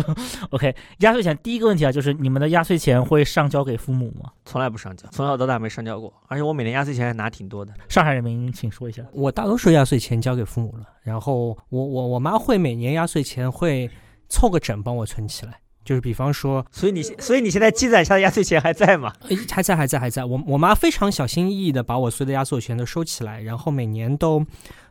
[laughs] OK，压岁钱第一个问题啊，就是你们的压岁钱会上交给父母吗？从来不上交，从小到大没上交过，而且我每年压岁钱还拿挺多的。上海人民，请说一下。我大多数压岁钱交给父母了，然后我我我妈会每年压岁钱会凑个整帮我存起来，就是比方说，所以你所以你现在积攒下的压岁钱还在吗？还在还在还在。我我妈非常小心翼翼的把我所有的压岁钱都收起来，然后每年都。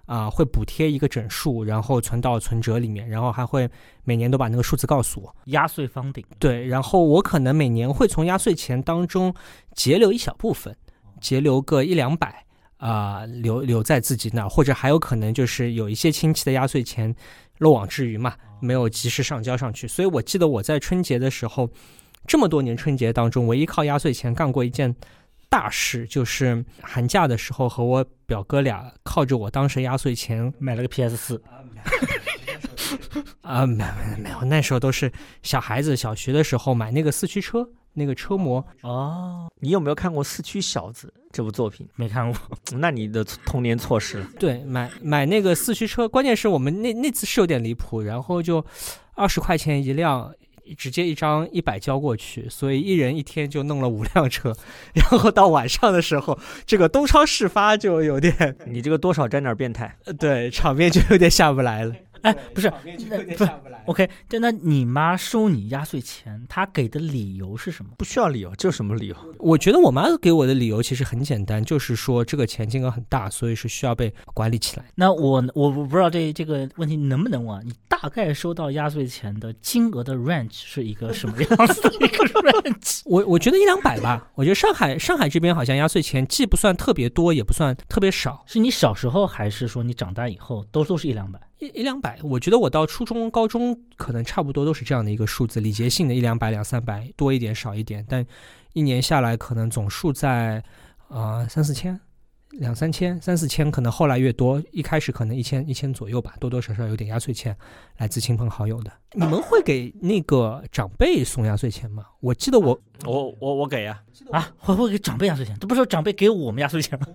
啊，会补贴一个整数，然后存到存折里面，然后还会每年都把那个数字告诉我。压岁方顶。对，然后我可能每年会从压岁钱当中节留一小部分，节留个一两百啊，留留在自己那，或者还有可能就是有一些亲戚的压岁钱漏网之鱼嘛，没有及时上交上去。所以我记得我在春节的时候，这么多年春节当中，唯一靠压岁钱干过一件。大事就是寒假的时候，和我表哥俩靠着我当时压岁钱买了个 PS 四。[laughs] 啊，没没没有，那时候都是小孩子，小学的时候买那个四驱车，那个车模。哦，你有没有看过《四驱小子》这部作品？没看过，那你的童年错失了。对，买买那个四驱车，关键是我们那那次是有点离谱，然后就二十块钱一辆。直接一张一百交过去，所以一人一天就弄了五辆车，[laughs] 然后到晚上的时候，这个东窗事发就有点，你这个多少沾点变态，对，场面就有点下不来了。哎，不是，不是，OK，对，那你妈收你压岁钱，她给的理由是什么？不需要理由，这有什么理由？我觉得我妈给我的理由其实很简单，就是说这个钱金额很大，所以是需要被管理起来。那我我我不知道这这个问题能不能问，你大概收到压岁钱的金额的 range 是一个什么样子的一个 [laughs] range？我我觉得一两百吧。我觉得上海上海这边好像压岁钱既不算特别多，也不算特别少。是你小时候还是说你长大以后都都是一两百？一一两百，我觉得我到初中、高中可能差不多都是这样的一个数字，礼节性的一两百、两三百，多一点少一点，但一年下来可能总数在啊三四千。两三千、三四千，可能后来越多。一开始可能一千、一千左右吧，多多少少有点压岁钱，来自亲朋好友的。你们会给那个长辈送压岁钱吗？我记得我、我、我、我给呀。啊，会会给长辈压岁钱？这不是长辈给我们压岁钱吗？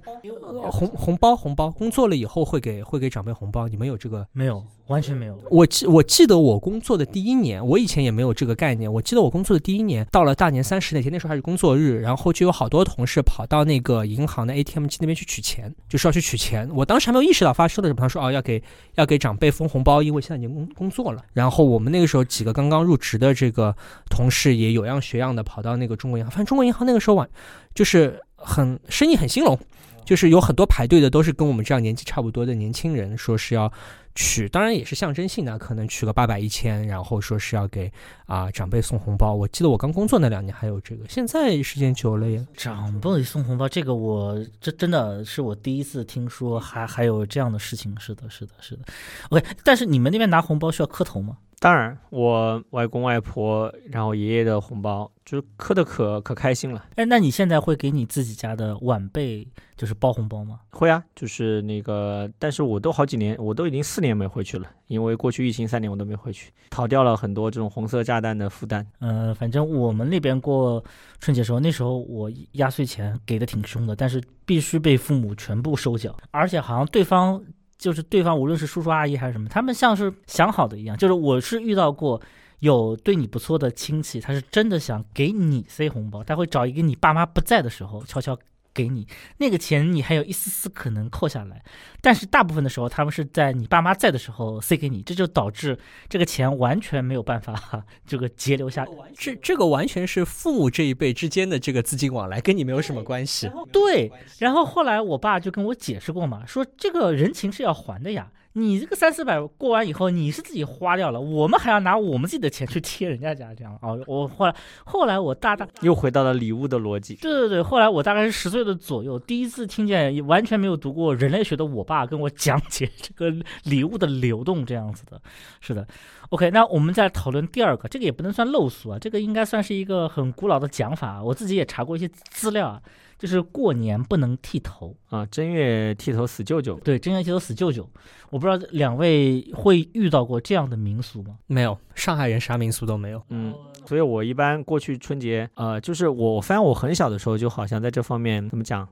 红红包、红包，工作了以后会给会给长辈红包。你们有这个？没有，完全没有。我记我记得我工作的第一年，我以前也没有这个概念。我记得我工作的第一年，到了大年三十那天，那时候还是工作日，然后就有好多同事跑到那个银行的 ATM 机那边去取钱，就是要去取钱。我当时还没有意识到发生了什么，他说哦要给要给长辈封红包，因为现在已经工工作了。然后我们那个时候几个刚刚入职的这个同事也有样学样的跑到那个中国银行，反正中国银行那个时候晚。就是很生意很兴隆，就是有很多排队的都是跟我们这样年纪差不多的年轻人，说是要取，当然也是象征性的，可能取个八百一千，然后说是要给啊长辈送红包。我记得我刚工作那两年还有这个，现在时间久了也长辈送红包，这个我这真的是我第一次听说，还还有这样的事情。是的，是的，是的。OK，但是你们那边拿红包需要磕头吗？当然，我外公外婆，然后爷爷的红包，就是磕的可可开心了。哎，那你现在会给你自己家的晚辈就是包红包吗？会啊，就是那个，但是我都好几年，我都已经四年没回去了，因为过去疫情三年我都没回去，逃掉了很多这种红色炸弹的负担。嗯，反正我们那边过春节时候，那时候我压岁钱给的挺凶的，但是必须被父母全部收缴，而且好像对方。就是对方无论是叔叔阿姨还是什么，他们像是想好的一样。就是我是遇到过有对你不错的亲戚，他是真的想给你塞红包，他会找一个你爸妈不在的时候悄悄。给你那个钱，你还有一丝丝可能扣下来，但是大部分的时候，他们是在你爸妈在的时候塞给你，这就导致这个钱完全没有办法这个节留下。这这个完全是父母这一辈之间的这个资金往来，跟你没有什么关系。对，然后后来我爸就跟我解释过嘛，说这个人情是要还的呀。你这个三四百过完以后，你是自己花掉了，我们还要拿我们自己的钱去贴人家家，这样哦。我后来后来我大大又回到了礼物的逻辑。对对对，后来我大概是十岁的左右，第一次听见完全没有读过人类学的我爸跟我讲解这个礼物的流动这样子的。是的，OK，那我们再讨论第二个，这个也不能算陋俗啊，这个应该算是一个很古老的讲法，我自己也查过一些资料啊。就是过年不能剃头啊，正月剃头死舅舅。对，正月剃头死舅舅。我不知道两位会遇到过这样的民俗吗？没有，上海人啥民俗都没有。嗯，所以我一般过去春节，呃，就是我发现我很小的时候就好像在这方面怎么讲，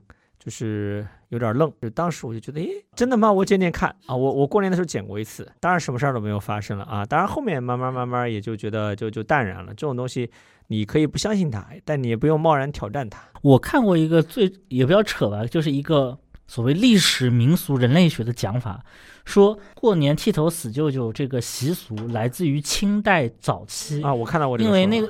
就是有点愣。就当时我就觉得，诶，真的吗？我剪剪看啊。我我过年的时候剪过一次，当然什么事儿都没有发生了啊。当然后面慢慢慢慢也就觉得就就淡然了。这种东西。你可以不相信它，但你也不用贸然挑战它。我看过一个最也不要扯吧，就是一个所谓历史民俗人类学的讲法，说过年剃头死舅舅这个习俗来自于清代早期啊。我看到我这个，因为那个。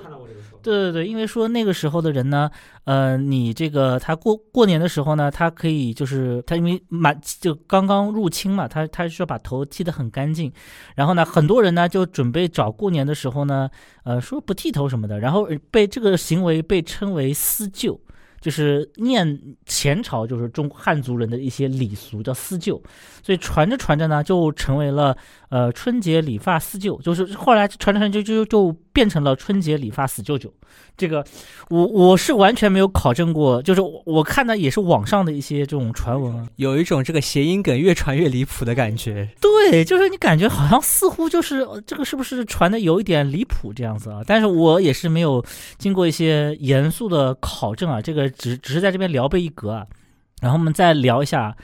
对对对，因为说那个时候的人呢，呃，你这个他过过年的时候呢，他可以就是他因为满就刚刚入侵嘛，他他需要把头剃得很干净，然后呢，很多人呢就准备找过年的时候呢，呃，说不剃头什么的，然后被这个行为被称为思旧。就是念前朝就是中汉族人的一些礼俗叫思旧，所以传着传着呢，就成为了呃春节理发四舅，就是后来传着传着就就就变成了春节理发死舅舅。这个我我是完全没有考证过，就是我看的也是网上的一些这种传闻，有一种这个谐音梗越传越离谱的感觉。对，就是你感觉好像似乎就是这个是不是传的有一点离谱这样子啊？但是我也是没有经过一些严肃的考证啊，这个。只只是在这边聊备一格啊，然后我们再聊一下，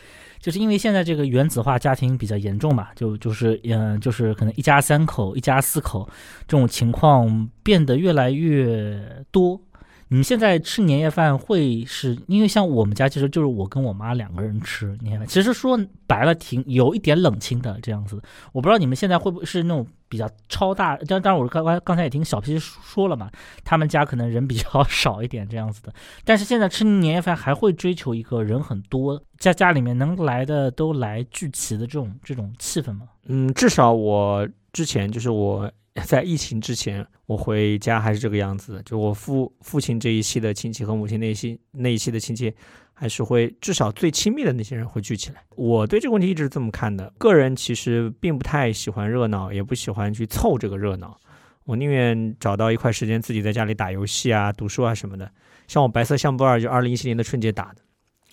就是因为现在这个原子化家庭比较严重嘛，就就是嗯，就是可能一家三口、一家四口这种情况变得越来越多。你们现在吃年夜饭会是因为像我们家其实就是我跟我妈两个人吃你看，其实说白了挺有一点冷清的这样子。我不知道你们现在会不会是那种比较超大，当当然我刚刚刚才也听小皮说了嘛，他们家可能人比较少一点这样子的。但是现在吃年夜饭还会追求一个人很多，在家里面能来的都来聚齐的这种这种气氛吗？嗯，至少我之前就是我。在疫情之前，我回家还是这个样子，就我父父亲这一系的亲戚和母亲那一系那一系的亲戚，还是会至少最亲密的那些人会聚起来。我对这个问题一直是这么看的，个人其实并不太喜欢热闹，也不喜欢去凑这个热闹，我宁愿找到一块时间自己在家里打游戏啊、读书啊什么的。像我白色相簿二就二零一七年的春节打的，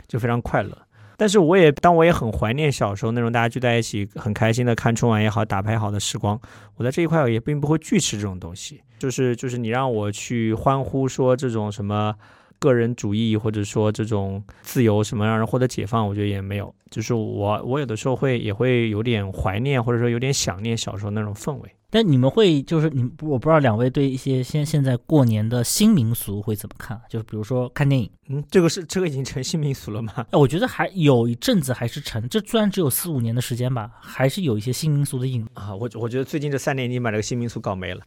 就非常快乐。但是我也，当我也很怀念小时候那种大家聚在一起很开心的看春晚也好，打牌好的时光。我在这一块也并不会拒吃这种东西，就是就是你让我去欢呼说这种什么个人主义或者说这种自由什么让人获得解放，我觉得也没有。就是我我有的时候会也会有点怀念或者说有点想念小时候那种氛围。但你们会就是你我不知道两位对一些现现在过年的新民俗会怎么看？就是比如说看电影，嗯，这个是这个已经成新民俗了吗？哎，我觉得还有一阵子还是成，这虽然只有四五年的时间吧，还是有一些新民俗的影啊。我我觉得最近这三年已经把这个新民俗搞没了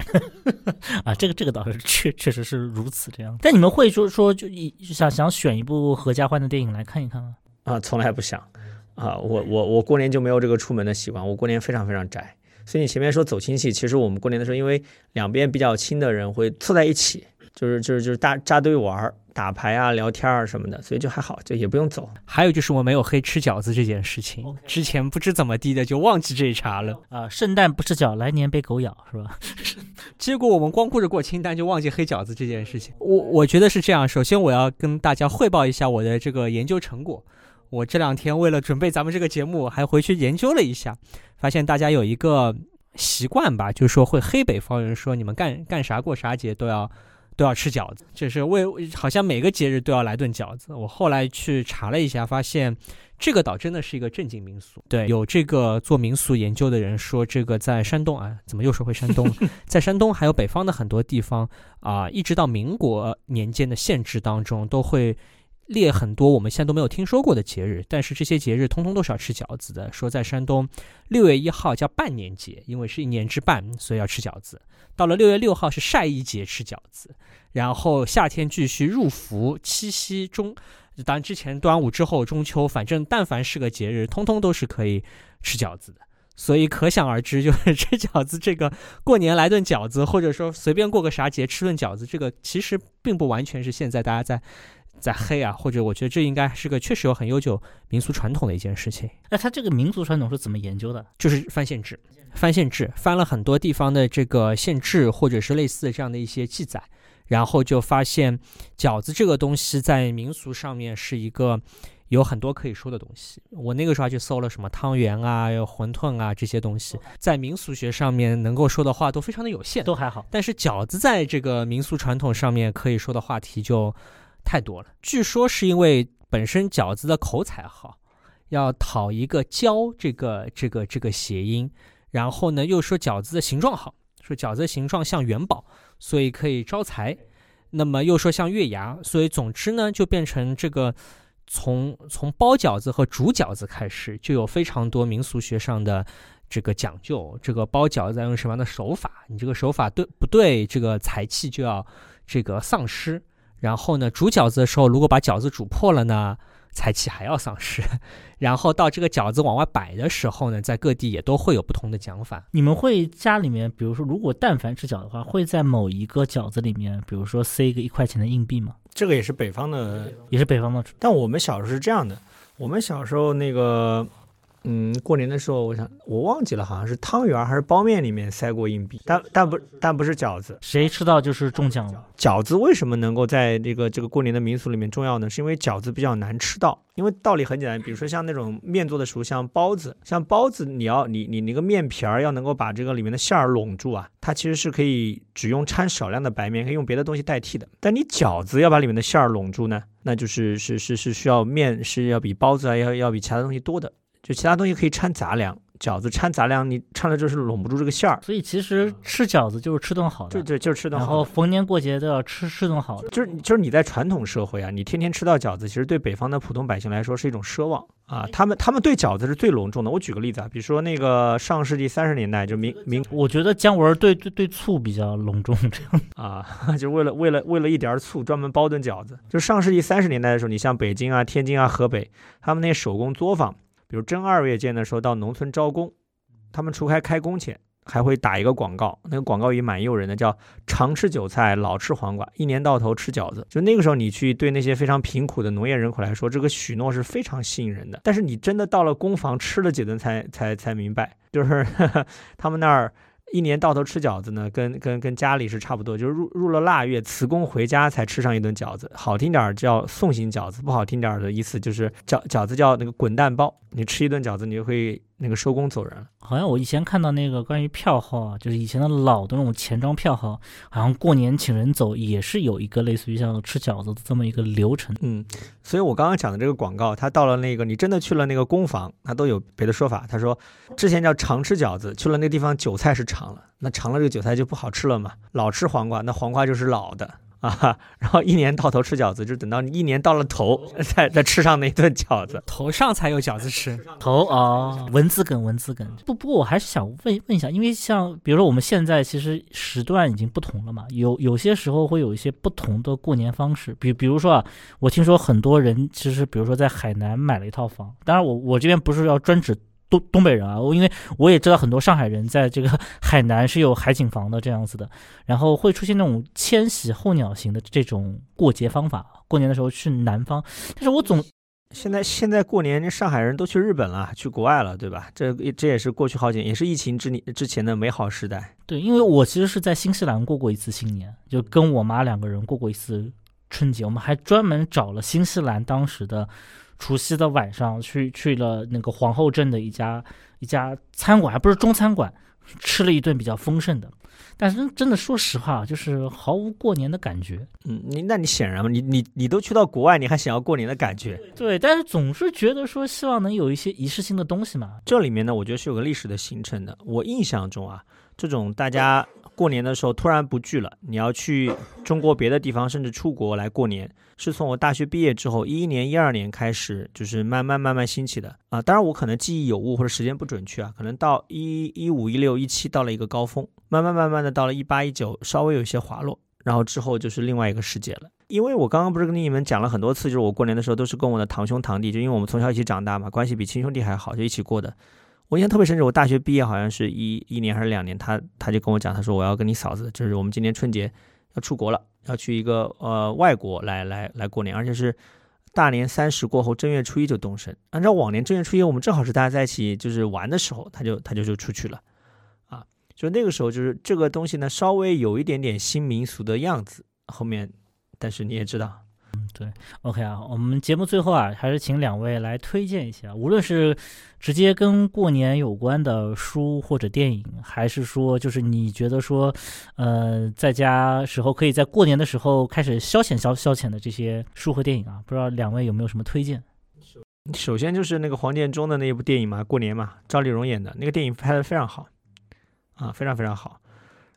[laughs] 啊。这个这个倒是确确实是如此这样。但你们会说说就一想想选一部合家欢的电影来看一看吗？啊，从来不想啊。我我我过年就没有这个出门的习惯，我过年非常非常宅。所以你前面说走亲戚，其实我们过年的时候，因为两边比较亲的人会凑在一起，就是就是就是大扎堆玩儿、打牌啊、聊天啊什么的，所以就还好，就也不用走。还有就是我没有黑吃饺子这件事情，之前不知怎么地的就忘记这一茬了啊。圣诞不吃饺，来年被狗咬是吧？[laughs] 结果我们光顾着过清单，就忘记黑饺子这件事情。我我觉得是这样，首先我要跟大家汇报一下我的这个研究成果。我这两天为了准备咱们这个节目，还回去研究了一下，发现大家有一个习惯吧，就是说会黑北方人说你们干干啥过啥节都要都要吃饺子，就是为好像每个节日都要来顿饺子。我后来去查了一下，发现这个倒真的是一个正经民俗。对，有这个做民俗研究的人说，这个在山东啊，怎么又说回山东？[laughs] 在山东还有北方的很多地方啊，一直到民国年间的县制当中都会。列很多我们现在都没有听说过的节日，但是这些节日通通都是要吃饺子的。说在山东，六月一号叫半年节，因为是一年之半，所以要吃饺子。到了六月六号是晒衣节，吃饺子。然后夏天继续入伏，七夕中，当然之前端午之后中秋，反正但凡是个节日，通通都是可以吃饺子的。所以可想而知，就是 [laughs] 吃饺子这个过年来顿饺子，或者说随便过个啥节吃顿饺子，这个其实并不完全是现在大家在在黑啊，或者我觉得这应该是个确实有很悠久民俗传统的一件事情。那他这个民族传统是怎么研究的？就是翻县志，翻县志，翻了很多地方的这个县志或者是类似的这样的一些记载，然后就发现饺子这个东西在民俗上面是一个。有很多可以说的东西，我那个时候还去搜了什么汤圆啊、有馄饨啊这些东西，在民俗学上面能够说的话都非常的有限，都还好。但是饺子在这个民俗传统上面可以说的话题就太多了。据说是因为本身饺子的口才好，要讨一个“交”这个这个这个谐音，然后呢又说饺子的形状好，说饺子的形状像元宝，所以可以招财。那么又说像月牙，所以总之呢就变成这个。从从包饺子和煮饺子开始，就有非常多民俗学上的这个讲究。这个包饺子要用什么样的手法？你这个手法对不对？这个财气就要这个丧失。然后呢，煮饺子的时候，如果把饺子煮破了呢，财气还要丧失。[laughs] 然后到这个饺子往外摆的时候呢，在各地也都会有不同的讲法。你们会家里面，比如说，如果但凡吃饺的话，会在某一个饺子里面，比如说塞一个一块钱的硬币吗？这个也是北方的，也是北方的。但我们小时候是这样的，我们小时候那个。嗯，过年的时候，我想我忘记了，好像是汤圆还是包面里面塞过硬币，但但不但不是饺子，谁吃到就是中奖了。饺子为什么能够在这个这个过年的民俗里面重要呢？是因为饺子比较难吃到，因为道理很简单，比如说像那种面做的时候，像包子，像包子，你要你你那个面皮儿要能够把这个里面的馅儿拢住啊，它其实是可以只用掺少量的白面，可以用别的东西代替的。但你饺子要把里面的馅儿拢住呢，那就是是是是需要面是要比包子啊要要比其他东西多的。就其他东西可以掺杂粮，饺子掺杂粮，你掺了就是拢不住这个馅儿。所以其实吃饺子就是吃顿好的，对对，就是吃顿好。然后逢年过节都要吃吃顿好的。就是就是你在传统社会啊，你天天吃到饺子，其实对北方的普通百姓来说是一种奢望啊。他们他们对饺子是最隆重的。我举个例子啊，比如说那个上世纪三十年代，就明明，我觉得姜文对对对醋比较隆重这样 [laughs] 啊，[laughs] 就为了为了为了一点醋专门包顿饺子。就上世纪三十年代的时候，你像北京啊、天津啊、河北，他们那些手工作坊。比如正二月间的时候到农村招工，他们除开开工钱，还会打一个广告，那个广告也蛮诱人的，叫“常吃韭菜，老吃黄瓜，一年到头吃饺子”。就那个时候，你去对那些非常贫苦的农业人口来说，这个许诺是非常吸引人的。但是你真的到了工房吃了几顿，才才才明白，就是 [laughs] 他们那儿。一年到头吃饺子呢，跟跟跟家里是差不多，就是入入了腊月辞工回家才吃上一顿饺子，好听点儿叫送行饺子，不好听点儿的意思就是饺饺子叫那个滚蛋包，你吃一顿饺子你就会。那个收工走人了，好像我以前看到那个关于票号啊，就是以前的老的那种钱庄票号，好像过年请人走也是有一个类似于像吃饺子的这么一个流程。嗯，所以我刚刚讲的这个广告，他到了那个你真的去了那个工坊，他都有别的说法。他说之前叫常吃饺子，去了那个地方韭菜是长了，那长了这个韭菜就不好吃了嘛。老吃黄瓜，那黄瓜就是老的。啊，然后一年到头吃饺子，就等到你一年到了头，再再吃上那一顿饺子，头上才有饺子吃。头哦，文字梗，文字梗。不不过我还是想问问一下，因为像比如说我们现在其实时段已经不同了嘛，有有些时候会有一些不同的过年方式。比比如说啊，我听说很多人其实比如说在海南买了一套房，当然我我这边不是要专指。东东北人啊，我因为我也知道很多上海人在这个海南是有海景房的这样子的，然后会出现那种迁徙候鸟型的这种过节方法，过年的时候去南方。但是我总现在现在过年，上海人都去日本了，去国外了，对吧？这这也是过去好几年，也是疫情之年之前的美好时代。对，因为我其实是在新西兰过过一次新年，就跟我妈两个人过过一次春节，我们还专门找了新西兰当时的。除夕的晚上去去了那个皇后镇的一家一家餐馆，还不是中餐馆，吃了一顿比较丰盛的。但是真的说实话，就是毫无过年的感觉。嗯，你那你显然嘛，你你你都去到国外，你还想要过年的感觉？对，但是总是觉得说希望能有一些仪式性的东西嘛。这里面呢，我觉得是有个历史的形成的。我印象中啊，这种大家。过年的时候突然不聚了，你要去中国别的地方，甚至出国来过年，是从我大学毕业之后一一年、一二年开始，就是慢慢慢慢兴起的啊。当然我可能记忆有误或者时间不准确啊，可能到一一五、一六、一七到了一个高峰，慢慢慢慢的到了一八、一九稍微有一些滑落，然后之后就是另外一个世界了。因为我刚刚不是跟你们讲了很多次，就是我过年的时候都是跟我的堂兄堂弟，就因为我们从小一起长大嘛，关系比亲兄弟还好，就一起过的。我印象特别深是我大学毕业好像是一一年还是两年，他他就跟我讲，他说我要跟你嫂子，就是我们今年春节要出国了，要去一个呃外国来来来过年，而且是大年三十过后正月初一就动身。按照往年正月初一我们正好是大家在一起就是玩的时候，他就他就就出去了，啊，就那个时候就是这个东西呢稍微有一点点新民俗的样子，后面但是你也知道。对，OK 啊，我们节目最后啊，还是请两位来推荐一下，无论是直接跟过年有关的书或者电影，还是说就是你觉得说，呃，在家时候可以在过年的时候开始消遣消消遣的这些书和电影啊，不知道两位有没有什么推荐？首先就是那个黄建中的那一部电影嘛，过年嘛，赵丽蓉演的那个电影拍的非常好，啊，非常非常好。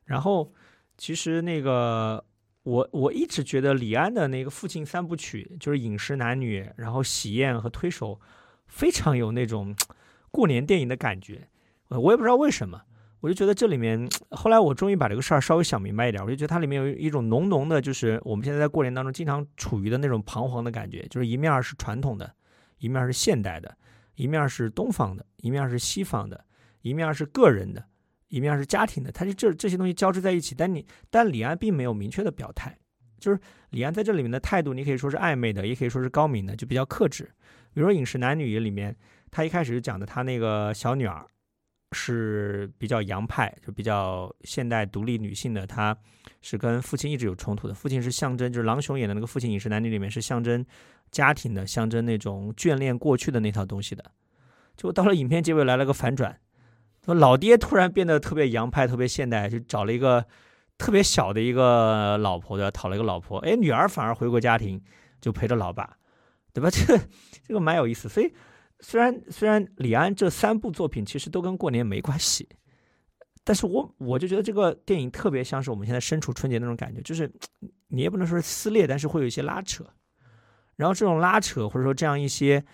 然后其实那个。我我一直觉得李安的那个父亲三部曲，就是《饮食男女》，然后《喜宴》和《推手》，非常有那种过年电影的感觉。我也不知道为什么，我就觉得这里面，后来我终于把这个事儿稍微想明白一点，我就觉得它里面有一种浓浓的，就是我们现在在过年当中经常处于的那种彷徨的感觉，就是一面是传统的，一面是现代的，一面是东方的，一面是西方的，一面是个人的。一面是家庭的，他是这这些东西交织在一起，但你但李安并没有明确的表态，就是李安在这里面的态度，你可以说是暧昧的，也可以说是高明的，就比较克制。比如说《饮食男女》里面，他一开始就讲的他那个小女儿是比较洋派，就比较现代独立女性的，她是跟父亲一直有冲突的。父亲是象征，就是郎雄演的那个父亲，《饮食男女》里面是象征家庭的，象征那种眷恋过去的那套东西的。就到了影片结尾来了个反转。说老爹突然变得特别洋派，特别现代，就找了一个特别小的一个老婆的，讨了一个老婆。哎，女儿反而回归家庭，就陪着老爸，对吧？[laughs] 这这个蛮有意思。所以虽然虽然李安这三部作品其实都跟过年没关系，但是我我就觉得这个电影特别像是我们现在身处春节那种感觉，就是你也不能说是撕裂，但是会有一些拉扯。然后这种拉扯或者说这样一些。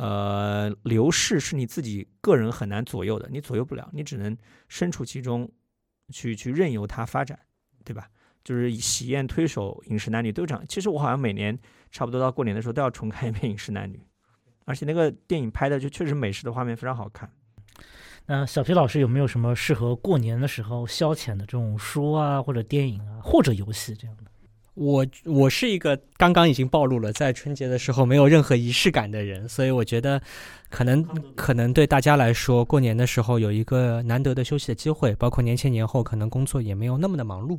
呃，流逝是你自己个人很难左右的，你左右不了，你只能身处其中，去去任由它发展，对吧？就是喜宴、推手、饮食男女都这样。其实我好像每年差不多到过年的时候都要重看一遍饮食男女，而且那个电影拍的就确实美食的画面非常好看。那小皮老师有没有什么适合过年的时候消遣的这种书啊，或者电影啊，或者游戏这样的？我我是一个刚刚已经暴露了，在春节的时候没有任何仪式感的人，所以我觉得，可能可能对大家来说，过年的时候有一个难得的休息的机会，包括年前年后可能工作也没有那么的忙碌，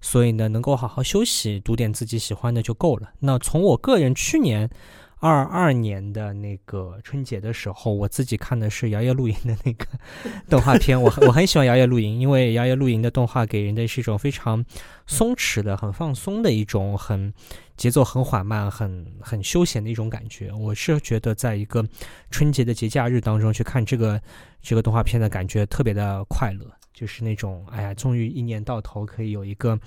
所以呢，能够好好休息，读点自己喜欢的就够了。那从我个人去年。二二年的那个春节的时候，我自己看的是《摇曳露营》的那个 [laughs] 动画片，我我很喜欢《摇曳露营》，因为《摇曳露营》的动画给人的是一种非常松弛的、很放松的一种很节奏很缓慢、很很休闲的一种感觉。我是觉得，在一个春节的节假日当中去看这个这个动画片的感觉特别的快乐。就是那种，哎呀，终于一年到头可以有一个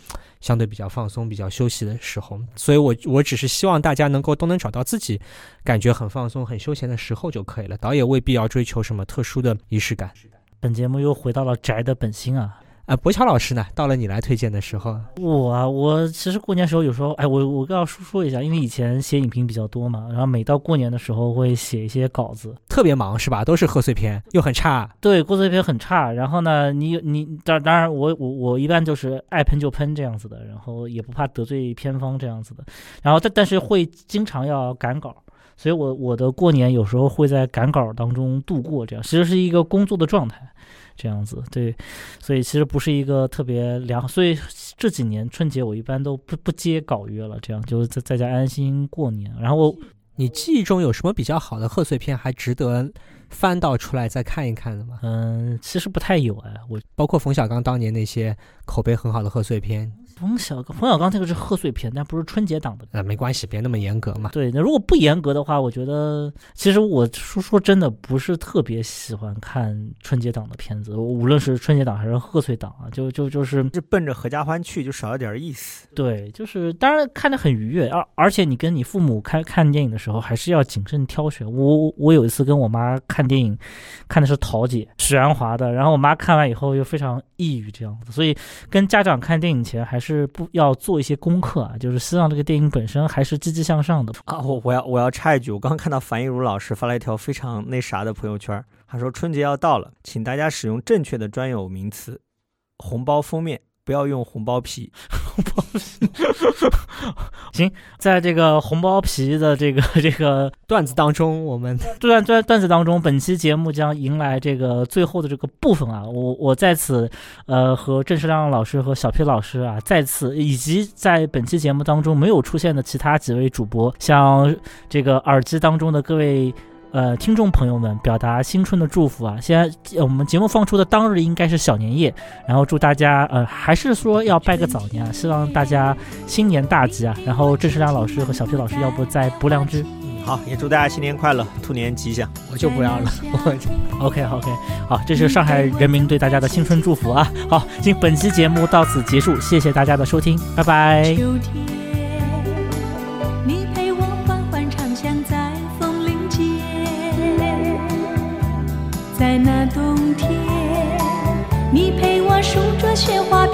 相对比较放松、比较休息的时候，所以我我只是希望大家能够都能找到自己感觉很放松、很休闲的时候就可以了，倒也未必要追求什么特殊的仪式感。本节目又回到了宅的本心啊。啊，博乔老师呢？到了你来推荐的时候，我啊，我其实过年时候有时候，哎，我我要说说一下，因为以前写影评比较多嘛，然后每到过年的时候会写一些稿子，特别忙是吧？都是贺岁片，又很差。对，贺岁片很差。然后呢，你你当当然，我我我一般就是爱喷就喷这样子的，然后也不怕得罪偏方这样子的。然后但但是会经常要赶稿，所以我我的过年有时候会在赶稿当中度过，这样其实是一个工作的状态。这样子对，所以其实不是一个特别良好。所以这几年春节我一般都不不接稿约了，这样就是在在家安心过年。然后你记忆中有什么比较好的贺岁片，还值得翻到出来再看一看的吗？嗯，其实不太有哎，我包括冯小刚当年那些口碑很好的贺岁片。冯小刚，冯小刚这个是贺岁片，但不是春节档的。呃，没关系，别那么严格嘛。对，那如果不严格的话，我觉得其实我说说真的，不是特别喜欢看春节档的片子，无论是春节档还是贺岁档啊，就就就是就奔着合家欢去，就少了点意思。对，就是当然看着很愉悦，而而且你跟你父母看看电影的时候，还是要谨慎挑选。我我有一次跟我妈看电影，看的是《桃姐》，许鞍华的，然后我妈看完以后又非常抑郁这样子，所以跟家长看电影前还是。是不要做一些功课啊，就是希望这个电影本身还是积极向上的。啊，我我要我要插一句，我刚刚看到樊一儒老师发了一条非常那啥的朋友圈，他说春节要到了，请大家使用正确的专有名词，红包封面不要用红包皮。红包皮行，在这个红包皮的这个这个 [laughs] 段子当中，我们 [laughs] 段段段子当中，本期节目将迎来这个最后的这个部分啊！我我在此，呃，和郑世亮老师和小 P 老师啊，再次以及在本期节目当中没有出现的其他几位主播，像这个耳机当中的各位。呃，听众朋友们，表达新春的祝福啊！现在我们节目放出的当日应该是小年夜，然后祝大家呃，还是说要拜个早年啊，希望大家新年大吉啊！然后郑世亮老师和小皮老师，要不再补两句？嗯，好，也祝大家新年快乐，兔年吉祥。我就不要了，我 [laughs] OK OK，好，这是上海人民对大家的新春祝福啊！好，今本期节目到此结束，谢谢大家的收听，拜拜。在那冬天，你陪我数着雪花